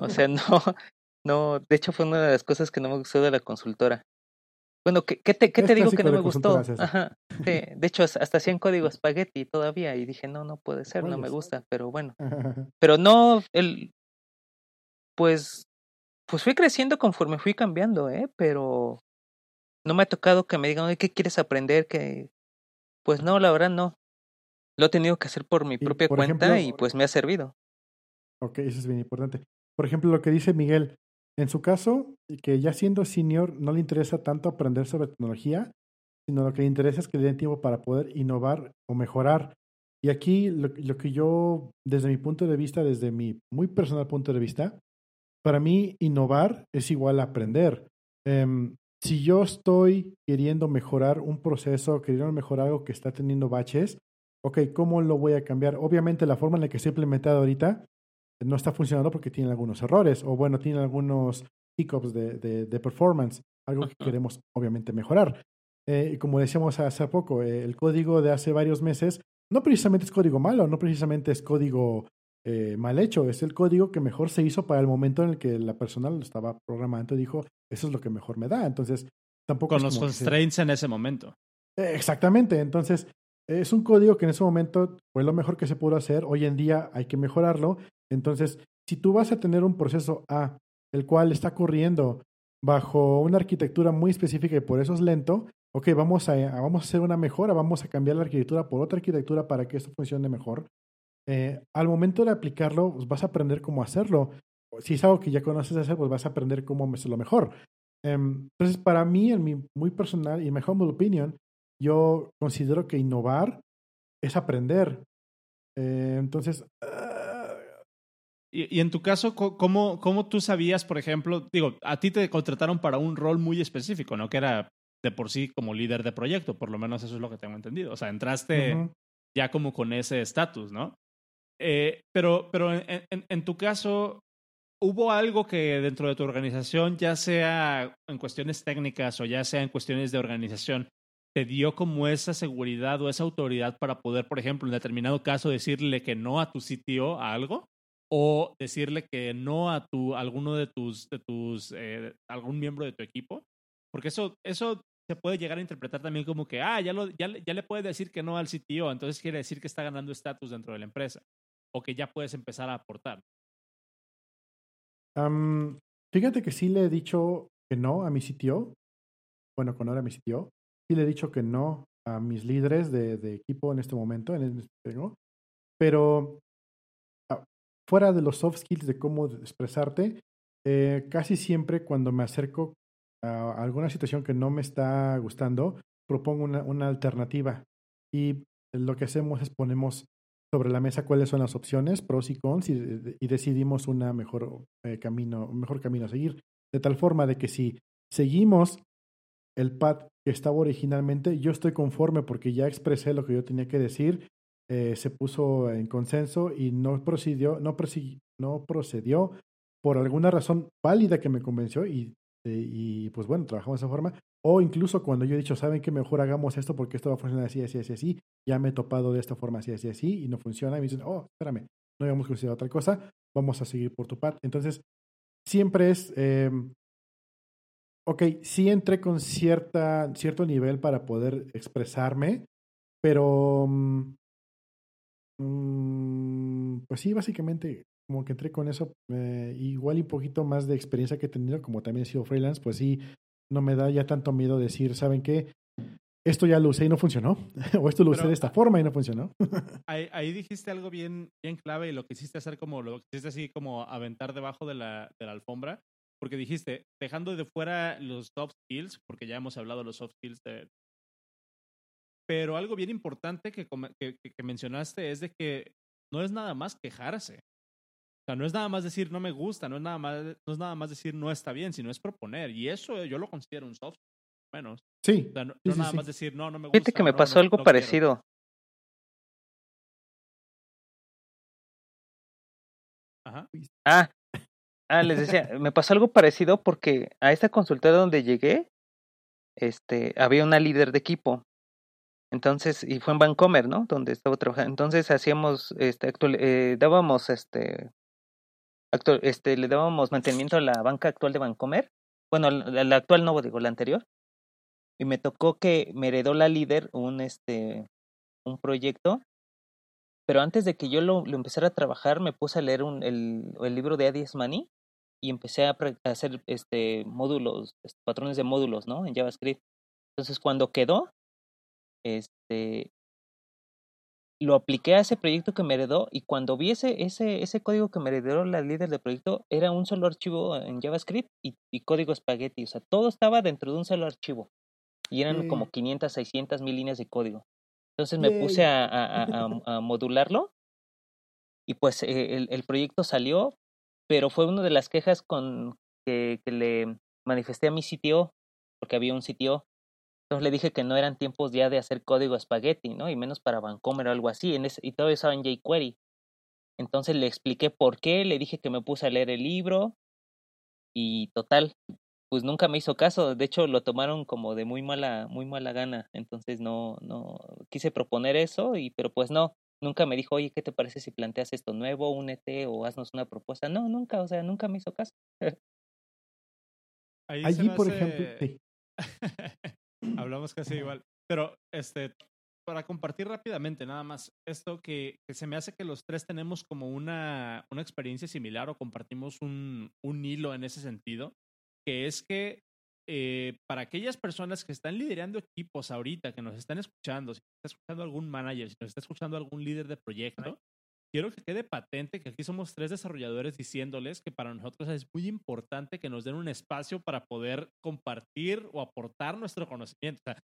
O sea, no, no, de hecho fue una de las cosas que no me gustó de la consultora. Bueno, ¿qué, qué te, qué te digo que no me gustó? Ajá. de hecho, hasta hacían código espagueti todavía y dije, no, no puede ser, no me gusta, pero bueno. Pero no, el, pues, pues fui creciendo conforme fui cambiando, ¿eh? Pero no me ha tocado que me digan, ¿qué quieres aprender? Que, pues no, la verdad no. Lo he tenido que hacer por mi propia cuenta y pues me ha servido. Ok, eso es bien importante. Por ejemplo, lo que dice Miguel, en su caso, que ya siendo senior no le interesa tanto aprender sobre tecnología, sino lo que le interesa es que le den tiempo para poder innovar o mejorar Y aquí lo, que yo, desde mi punto de vista, desde mi muy personal punto de vista, para mí innovar es igual a aprender. Um, si yo estoy queriendo mejorar un proceso, queriendo mejorar algo que está teniendo baches, ok, ¿cómo lo voy a cambiar? Obviamente la forma en la que está implementado ahorita no está funcionando porque tiene algunos errores o bueno, tiene algunos hiccups de, de, de performance, algo que queremos obviamente mejorar. Eh, como decíamos hace poco, eh, el código de hace varios meses no precisamente es código malo, no precisamente es código eh, mal hecho, es el código que mejor se hizo para el momento en el que la persona lo estaba programando y dijo, eso es lo que mejor me da. Entonces, tampoco... Con los constraints en ese momento. Exactamente, entonces es un código que en ese momento fue lo mejor que se pudo hacer, hoy en día hay que mejorarlo. Entonces, si tú vas a tener un proceso A, el cual está corriendo bajo una arquitectura muy específica y por eso es lento, ok, vamos a, vamos a hacer una mejora, vamos a cambiar la arquitectura por otra arquitectura para que esto funcione mejor. Eh, al momento de aplicarlo, pues vas a aprender cómo hacerlo. Si es algo que ya conoces hacer, pues vas a aprender cómo hacerlo mejor. Eh, entonces, para mí, en mi muy personal y mi humble opinion, yo considero que innovar es aprender. Eh, entonces, y, y, en tu caso, ¿cómo, ¿cómo tú sabías, por ejemplo, digo, a ti te contrataron para un rol muy específico, ¿no? Que era de por sí como líder de proyecto, por lo menos eso es lo que tengo entendido. O sea, entraste uh -huh. ya como con ese estatus, ¿no? Eh, pero pero en, en, en, tu caso, ¿hubo algo que dentro de tu organización, ya sea en cuestiones técnicas o ya sea en cuestiones de organización, te dio como esa seguridad o esa autoridad para poder, por ejemplo, en determinado caso, decirle que no a tu sitio a algo? O decirle que no a tu alguno de tus de tus eh, algún miembro de tu equipo porque eso eso se puede llegar a interpretar también como que ah ya lo ya, ya le puedes decir que no al CTO entonces quiere decir que está ganando estatus dentro de la empresa o que ya puedes empezar a aportar um, fíjate que sí le he dicho que no a mi CTO bueno cuando era mi CTO sí le he dicho que no a mis líderes de, de equipo en este momento en este, ¿no? pero fuera de los soft skills de cómo expresarte, eh, casi siempre cuando me acerco a alguna situación que no me está gustando, propongo una, una, alternativa. Y lo que hacemos es ponemos sobre la mesa cuáles son las opciones, pros y cons, y, y decidimos una mejor, eh, camino, un mejor camino a seguir. De tal forma de que si seguimos el pad que estaba originalmente, yo estoy conforme porque ya expresé lo que yo tenía que decir eh, se puso en consenso y no procedió, no, no procedió por alguna razón válida que me convenció y, y pues bueno, trabajamos de esa forma. O incluso cuando yo he dicho, ¿saben que mejor hagamos esto porque esto va a funcionar así, así, así, así? Ya me he topado de esta forma así, así, así y no funciona. Y me dicen, oh, espérame, no habíamos considerado tal cosa, vamos a seguir por tu parte. Entonces, siempre es, eh, ok, sí entré con cierta, cierto nivel para poder expresarme, pero um, Mm, pues sí, básicamente como que entré con eso, eh, igual y poquito más de experiencia que he tenido, como también he sido freelance, pues sí, no me da ya tanto miedo decir, ¿saben qué? Esto ya lo usé y no funcionó, o esto lo Pero, usé de esta forma y no funcionó. ahí, ahí, dijiste algo bien, bien clave y lo quisiste hacer como, lo quisiste así como aventar debajo de la, de la alfombra, porque dijiste, dejando de fuera los soft skills, porque ya hemos hablado de los soft skills de, pero algo bien importante que, que, que, mencionaste es de que no es nada más quejarse. O sea, no es nada más decir no me gusta, no es nada más, no es nada más decir no está bien, sino es proponer. Y eso yo lo considero un soft menos. Sí. O sea, no, sí, no sí, nada sí. más decir no, no me gusta. Fíjate que me no, pasó no, algo no parecido. Ajá. Ah, ah, les decía, me pasó algo parecido porque a esta consultora donde llegué, este, había una líder de equipo entonces, y fue en Vancomer, ¿no? Donde estaba trabajando. Entonces hacíamos, este, actual, eh, dábamos, este, actual, este, le dábamos mantenimiento a la banca actual de Vancomer. Bueno, la, la, actual no, digo, la anterior. Y me tocó que me heredó la líder un, este, un proyecto. Pero antes de que yo lo, lo empezara a trabajar, me puse a leer un, el, el libro de Adi Mani y empecé a, a hacer este, módulos, este, patrones de módulos, ¿no? En JavaScript. Entonces, cuando quedó, este lo apliqué a ese proyecto que me heredó y cuando vi ese, ese, ese código que me heredó la líder del proyecto era un solo archivo en JavaScript y, y código espagueti, o sea, todo estaba dentro de un solo archivo y eran Sí. como 500, 600 mil líneas de código. Entonces me puse a, a, modularlo y pues eh, el, el, proyecto salió, pero fue una de las quejas con que, que le manifesté a mi sitio, porque había un sitio. Entonces le dije que no eran tiempos ya de hacer código espagueti, ¿no? Y menos para Vancomer o algo así. En ese, y todo eso en jQuery. Entonces le expliqué por qué, le dije que me puse a leer el libro y total, pues nunca me hizo caso. De hecho, lo tomaron como de muy mala, muy mala gana. Entonces no, no quise proponer eso y, pero pues no, nunca me dijo, oye, ¿qué te parece si planteas esto nuevo, únete o haznos una propuesta? No, nunca, o sea, nunca me hizo caso. Allí, por ejemplo, Hablamos casi igual. Pero, este, para compartir rápidamente, nada más, esto que, se me hace que los tres tenemos como una, una experiencia similar o compartimos un, un hilo en ese sentido, que es que eh, para aquellas personas que están liderando equipos ahorita, que nos están escuchando, si está escuchando algún manager, si nos está escuchando algún líder de proyecto, quiero que quede patente que aquí somos tres desarrolladores diciéndoles que para nosotros es muy importante que nos den un espacio para poder compartir o aportar nuestro conocimiento. O sea,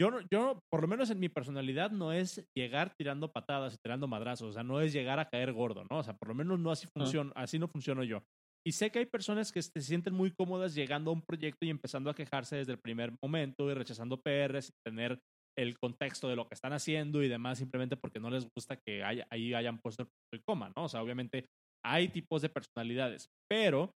yo, yo, por lo menos en mi personalidad, no es llegar tirando patadas y tirando madrazos, o sea, no es llegar a caer gordo, ¿no? O sea, por lo menos no así funciona, así no funciono yo. Y sé que hay personas que se sienten muy cómodas llegando a un proyecto y empezando a quejarse desde el primer momento y rechazando PRs, sin tener el contexto de lo que están haciendo y demás, simplemente porque no les gusta que haya, ahí hayan puesto el coma, ¿no? O sea, obviamente hay tipos de personalidades, pero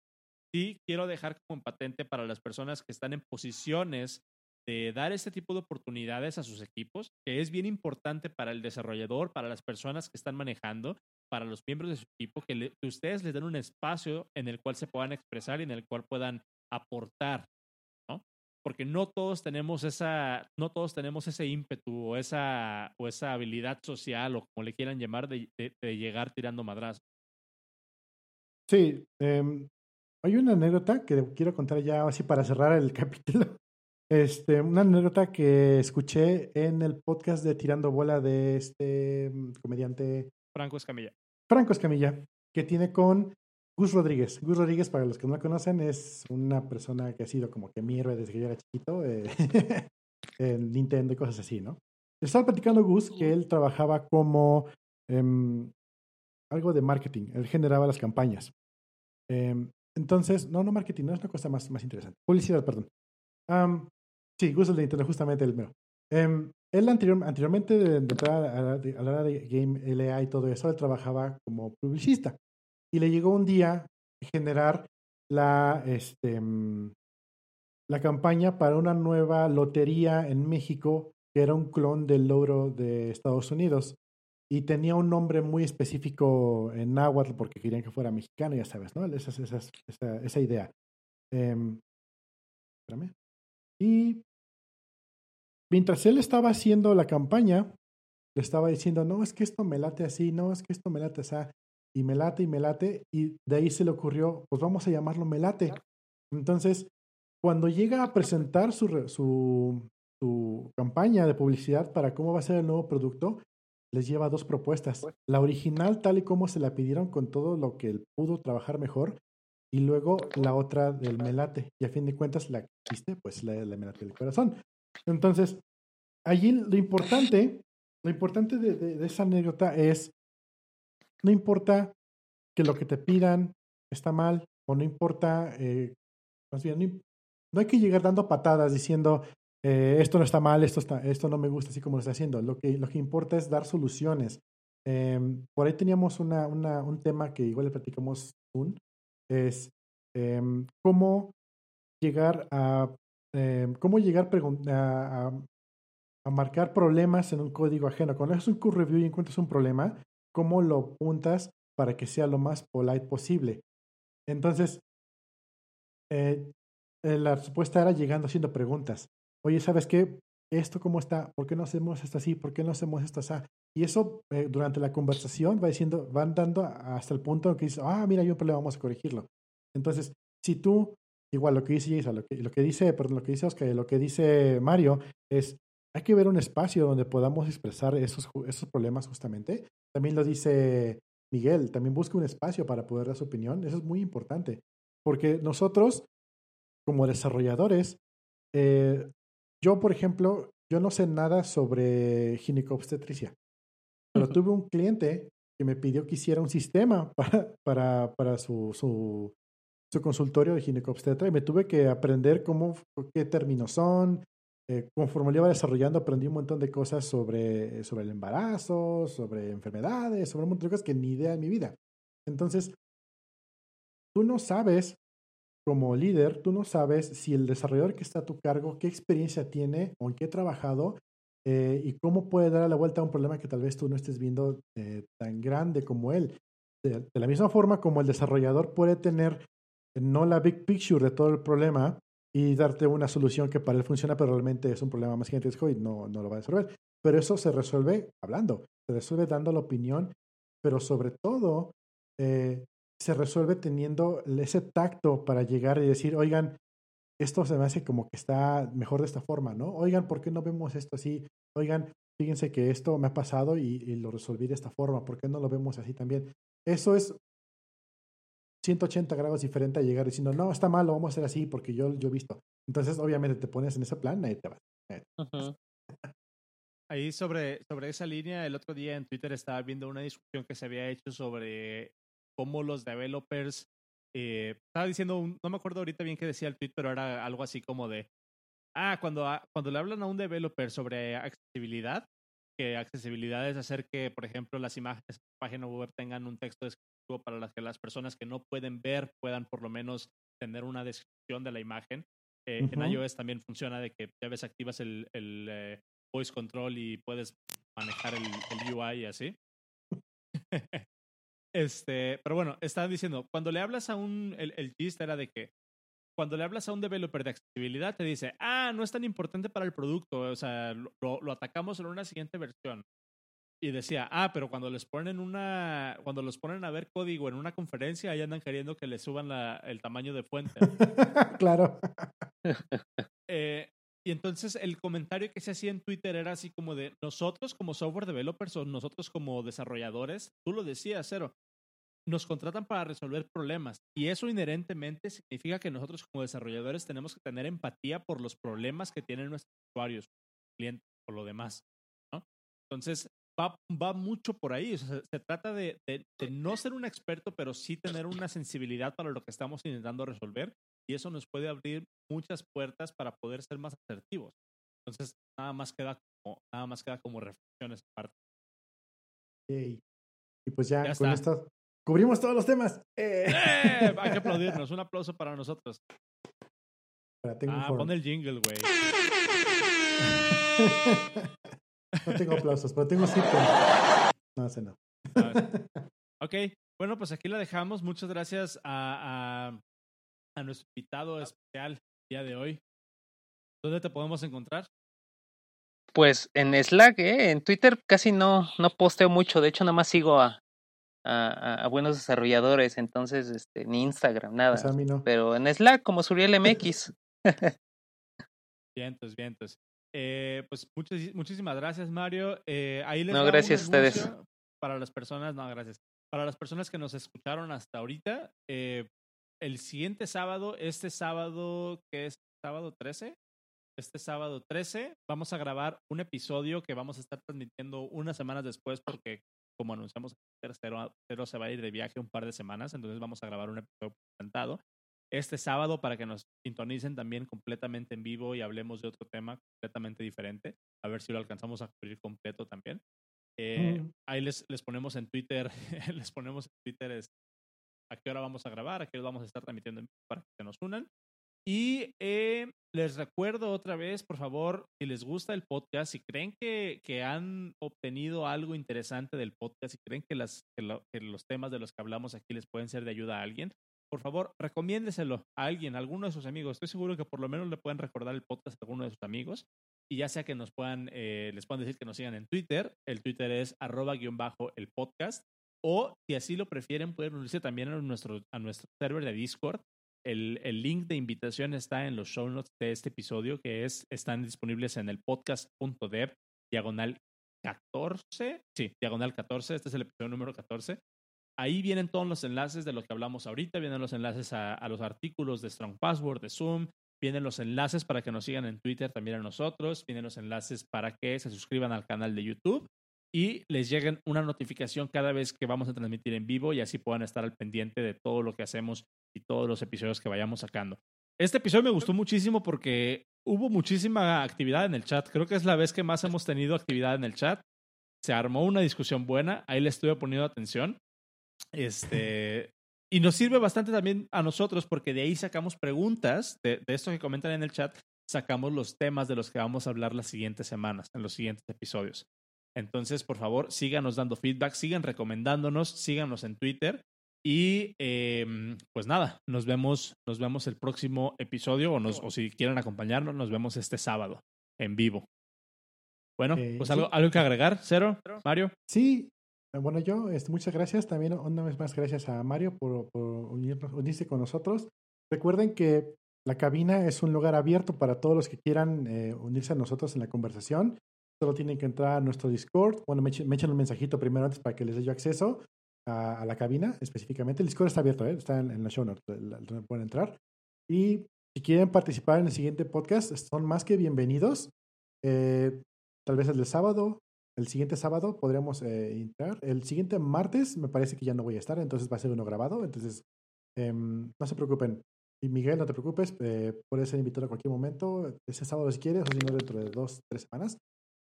sí quiero dejar como patente para las personas que están en posiciones de dar este tipo de oportunidades a sus equipos, que es bien importante para el desarrollador, para las personas que están manejando, para los miembros de su equipo, que, que ustedes les den un espacio en el cual se puedan expresar y en el cual puedan aportar porque no todos tenemos esa, no todos tenemos ese ímpetu o esa, o esa habilidad social o como le quieran llamar de, llegar tirando madrazos. Sí, em, hay una anécdota que quiero contar ya así para cerrar el capítulo. Este, una anécdota que escuché en el podcast de Tirando Bola de este mm, comediante Franco Escamilla. Franco Escamilla, que tiene con Gus Rodríguez. Gus Rodríguez, para los que no la conocen, es una persona que ha sido como que mi héroe desde que yo era chiquito eh, en Nintendo y cosas así, ¿no? Estaba platicando Gus que él trabajaba como em, algo de marketing. Él generaba las campañas. Em, entonces, no, no marketing, no es una cosa más, más interesante. Publicidad, perdón. sí, Gus es de Nintendo, justamente el mero. Em, él anterior, anteriormente de, entrar a, la, a la hora de Game LA y todo eso, él trabajaba como publicista y le llegó un día generar la, este, mm, la campaña para una nueva lotería en México que era un clon del logro de Estados Unidos y tenía un nombre muy específico en náhuatl porque querían que fuera mexicano, ya sabes, ¿no? Esa, esa, esa, idea. Eh, espérame. Y mientras él estaba haciendo la campaña, le estaba diciendo, no, es que esto me late así, no, es que esto me late así y me late y me late y de ahí se le ocurrió, pues vamos a llamarlo Melate. Entonces, cuando llega a presentar su, su, su campaña de publicidad para cómo va a ser el nuevo producto, les lleva dos propuestas. La original, tal y como se la pidieron con todo lo que él pudo trabajar mejor, y luego la otra del melate. Y a fin de cuentas, la que pues la, la melate del corazón. Entonces, allí lo importante, lo importante de, de esa anécdota es no importa que lo que te pidan está mal o no importa, eh, más bien, no, hay que llegar dando patadas diciendo eh, esto no está mal, esto, está, esto no me gusta así como lo está haciendo. Lo que, lo que importa es dar soluciones. Em, por ahí teníamos una, una, un tema que igual le platicamos un, es em, cómo llegar a em, cómo llegar a, a, a, marcar problemas en un código ajeno. Cuando haces un code review y encuentras un problema, cómo lo puntas para que sea lo más polite posible. Entonces, eh, eh, la respuesta era llegando haciendo preguntas. Oye, ¿sabes qué? ¿Esto cómo está? ¿Por qué no hacemos esto así? ¿Por qué no hacemos esto así? Y eso eh, durante la conversación va diciendo, van dando hasta el punto que dices, ah, mira, hay un problema, vamos a corregirlo. Entonces, si tú, igual lo que dice Isa, lo que, lo que dice, perdón, lo que dice Oscar, lo que dice Mario es, hay que ver un espacio donde podamos expresar esos, esos problemas justamente también lo dice Miguel, también busca un espacio para poder dar su opinión. Eso es muy importante, porque nosotros, como desarrolladores, eh, yo, por ejemplo, yo no sé nada sobre ginecobstetricia, pero tuve un cliente que me pidió que hiciera un sistema para, para, para su, su, su consultorio de ginecobstetra y me tuve que aprender cómo, qué términos son. Eh, conforme lo iba desarrollando, aprendí un montón de cosas sobre, sobre el embarazo, sobre enfermedades, sobre un montón de cosas que ni idea en mi vida. Entonces, tú no sabes, como líder, tú no sabes si el desarrollador que está a tu cargo, qué experiencia tiene o en qué ha trabajado eh, y cómo puede dar la vuelta a un problema que tal vez tú no estés viendo eh, tan grande como él. De, la misma forma como el desarrollador puede tener no la big picture de todo el problema y darte una solución que para él funciona, pero realmente es un problema más gigantesco y no, no lo va a resolver. Pero eso se resuelve hablando, se resuelve dando la opinión, pero sobre todo eh, se resuelve teniendo ese tacto para llegar y decir, oigan, esto se me hace como que está mejor de esta forma, ¿no? Oigan, ¿por qué no vemos esto así? Oigan, fíjense que esto me ha pasado y, y lo resolví de esta forma, ¿por qué no lo vemos así también? Eso es 180 grados diferente a llegar diciendo, no, está mal, lo vamos a hacer así porque yo, yo he visto. Entonces, obviamente, te pones en ese plan y te vas. Ahí sobre, sobre esa línea, el otro día en Twitter estaba viendo una discusión que se había hecho sobre cómo los developers, eh, estaba diciendo, no me acuerdo ahorita bien qué decía el tweet, pero era algo así como de, ah, cuando, cuando le hablan a un developer sobre accesibilidad, que accesibilidad es hacer que, por ejemplo, las imágenes de la página web tengan un texto para las que las personas que no pueden ver puedan por lo menos tener una descripción de la imagen. Eh, en iOS también funciona de que ya ves, activas el, el eh, voice control y puedes manejar el, el UI y así. este, pero bueno, estaba diciendo, cuando le hablas a un, el, el gist era de que cuando le hablas a un developer de accesibilidad, te dice, ah, no es tan importante para el producto, o sea, lo, lo atacamos en una siguiente versión. Y decía, ah, pero cuando les ponen una, cuando los ponen a ver código en una conferencia, ahí andan queriendo que le suban la, el tamaño de fuente. claro. Eh, y entonces el comentario que se hacía en Twitter era así como de nosotros como software developers o nosotros como desarrolladores, tú lo decías, Cero, nos contratan para resolver problemas y eso inherentemente significa que nosotros como desarrolladores tenemos que tener empatía por los problemas que tienen nuestros usuarios, clientes o lo demás. ¿no? Entonces, va, va mucho por ahí. se, trata de, de, no ser un experto, pero sí tener una sensibilidad para lo que estamos intentando resolver y eso nos puede abrir muchas puertas para poder ser más asertivos. Entonces, nada más queda como, nada más queda como reflexiones aparte. Y pues ya, con esto Cubrimos todos los temas. Eh. ¡Eh! Hay que aplaudirnos. Un aplauso para nosotros. ah, pon el jingle, güey. no tengo aplausos, pero tengo sitcom. No, sé no. ok, bueno, pues aquí la dejamos. Muchas gracias a, a, a nuestro invitado especial el día de hoy. ¿Dónde te podemos encontrar? Pues en Slack, ¿eh? en Twitter casi no, no posteo mucho, de hecho nada más sigo a, a, buenos desarrolladores, entonces este, ni Instagram, nada. Pues Pero en Slack, como Suriel MX. vientos, vientos. Eh, pues muchísimas gracias, Mario. Eh, ahí les no, gracias a ustedes. Para las personas, no, gracias. Para las personas que nos escucharon hasta ahorita, eh, el siguiente sábado, este sábado, que es sábado 13, este sábado 13, vamos a grabar un episodio que vamos a estar transmitiendo unas semanas después porque como anunciamos, Cero, Cero se va a ir de viaje un par de semanas, entonces vamos a grabar un episodio presentado este sábado para que nos sintonicen también completamente en vivo y hablemos de otro tema completamente diferente, a ver si lo alcanzamos a cubrir completo también. Eh, mm. Ahí les, les ponemos en Twitter, les ponemos en Twitter es, a qué hora vamos a grabar, a qué hora vamos a estar transmitiendo para que se nos unan. Y eh, les recuerdo otra vez, por favor, si les gusta el podcast, si creen que, que han obtenido algo interesante del podcast, si creen que, las, que, los temas de los que hablamos aquí les pueden ser de ayuda a alguien, por favor, recomiéndeselo a alguien, a alguno de sus amigos. Estoy seguro que por lo menos le pueden recordar el podcast a alguno de sus amigos. Y ya sea que nos puedan, eh, les puedan decir que nos sigan en Twitter. El Twitter es arroba guion bajo el podcast. O si así lo prefieren, pueden unirse también a nuestro, a nuestro server de Discord el, el, link de invitación está en los show notes de este episodio, que es, están disponibles en el podcast.dev, diagonal 14. Sí, diagonal 14. Este es el episodio número 14. Ahí vienen todos los enlaces de lo que hablamos ahorita, vienen los enlaces a, a los artículos de Strong Password, de Zoom, vienen los enlaces para que nos sigan en Twitter también a nosotros, vienen los enlaces para que se suscriban al canal de YouTube y les lleguen una notificación cada vez que vamos a transmitir en vivo y así puedan estar al pendiente de todo lo que hacemos y todos los episodios que vayamos sacando. Este episodio me gustó muchísimo porque hubo muchísima actividad en el chat. Creo que es la vez que más hemos tenido actividad en el chat. Se armó una discusión buena. Ahí le estuve poniendo atención. Este, y nos sirve bastante también a nosotros porque de ahí sacamos preguntas de, de esto que comentan en el chat. Sacamos los temas de los que vamos a hablar las siguientes semanas, en los siguientes episodios. Entonces, por favor, síganos dando feedback, sigan recomendándonos, síganos en Twitter. Y eh, pues nada, nos vemos, nos vemos el próximo episodio o, nos, o si quieren acompañarnos, nos vemos este sábado en vivo. Bueno, Eh, pues sí. algo, algo que agregar, Cero, Mario. Sí, bueno, yo, este, muchas gracias. También una vez más gracias a Mario por, unirse con nosotros. Recuerden que la cabina es un lugar abierto para todos los que quieran eh, unirse a nosotros en la conversación. Solo tienen que entrar a nuestro Discord. Bueno, me, echen- me echan un mensajito primero antes para que les dé yo acceso a, la cabina específicamente. El Discord está abierto, ¿eh? está en, la show notes, donde pueden entrar. Y si quieren participar en el siguiente podcast, son más que bienvenidos. Eh, tal vez el sábado, el siguiente sábado podríamos eh, entrar. El siguiente martes me parece que ya no voy a estar, entonces va a ser uno grabado. Entonces, em, no se preocupen. Y Miguel, no te preocupes, eh, puedes ser invitado a cualquier momento, ese sábado si quieres, o si no dentro de dos, tres semanas.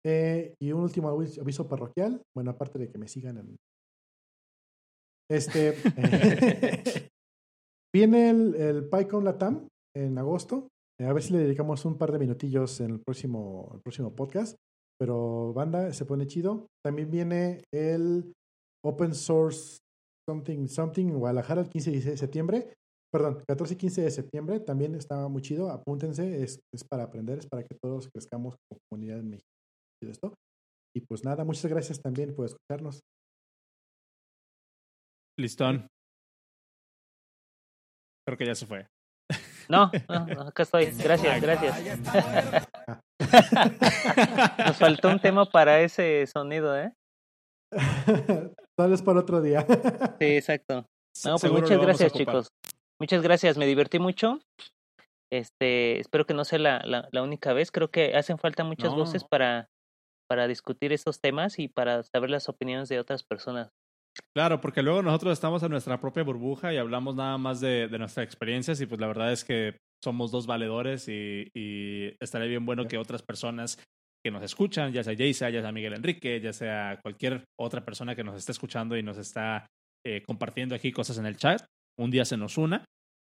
Eh, y un último aviso, parroquial, bueno, aparte de que me sigan en... Este... viene el, el PyCon Latam en agosto. A ver si le dedicamos un par de minutillos en el próximo, el próximo podcast. Pero banda, se pone chido. También viene el Open Source Something Something en Guadalajara el 15 y 16 de septiembre. Perdón, 14 y 15 de septiembre. También está muy chido. Apúntense. Es, es para aprender, es para que todos crezcamos como comunidad en México. Esto. Y pues nada, muchas gracias también por escucharnos. Listón. Creo que ya se fue. No, no, acá estoy. Gracias, gracias. Nos faltó un tema para ese sonido, ¿eh? Tal vez para otro día. Sí, exacto. No, pues muchas gracias, chicos. Muchas gracias, me divertí mucho. Este, espero que no sea la, la, la única vez. Creo que hacen falta muchas No. voces para, para discutir estos temas y para saber las opiniones de otras personas. Claro, porque luego nosotros estamos en nuestra propia burbuja y hablamos nada más de, de nuestras experiencias y pues la verdad es que somos dos valedores y, y estaría bien bueno que otras personas que nos escuchan, ya sea Jaysa, ya sea Miguel Enrique, ya sea cualquier otra persona que nos esté escuchando y nos está eh, compartiendo aquí cosas en el chat, un día se nos una.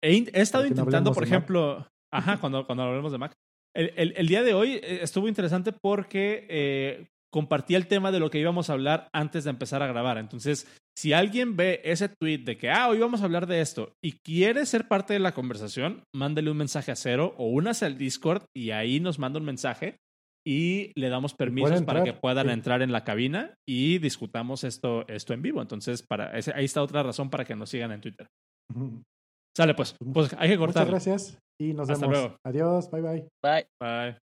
He, estado intentando, por Mac. ejemplo, ajá, cuando, cuando hablemos de Mac. El, el- el día de hoy eh, estuvo interesante porque eh, compartí el tema de lo que íbamos a hablar antes de empezar a grabar. Entonces, si alguien ve ese tweet de que, ah, hoy vamos a hablar de esto y quiere ser parte de la conversación, mándele un mensaje a cero o únase al Discord y ahí nos manda un mensaje y le damos permisos para que puedan sí. entrar en la cabina y discutamos esto, esto en vivo. Entonces, para ese- ahí está otra razón para que nos sigan en Twitter. Sale pues, pues hay que Muchas cortar. gracias y nos Hasta vemos. luego. Adiós, bye bye. Bye. Bye.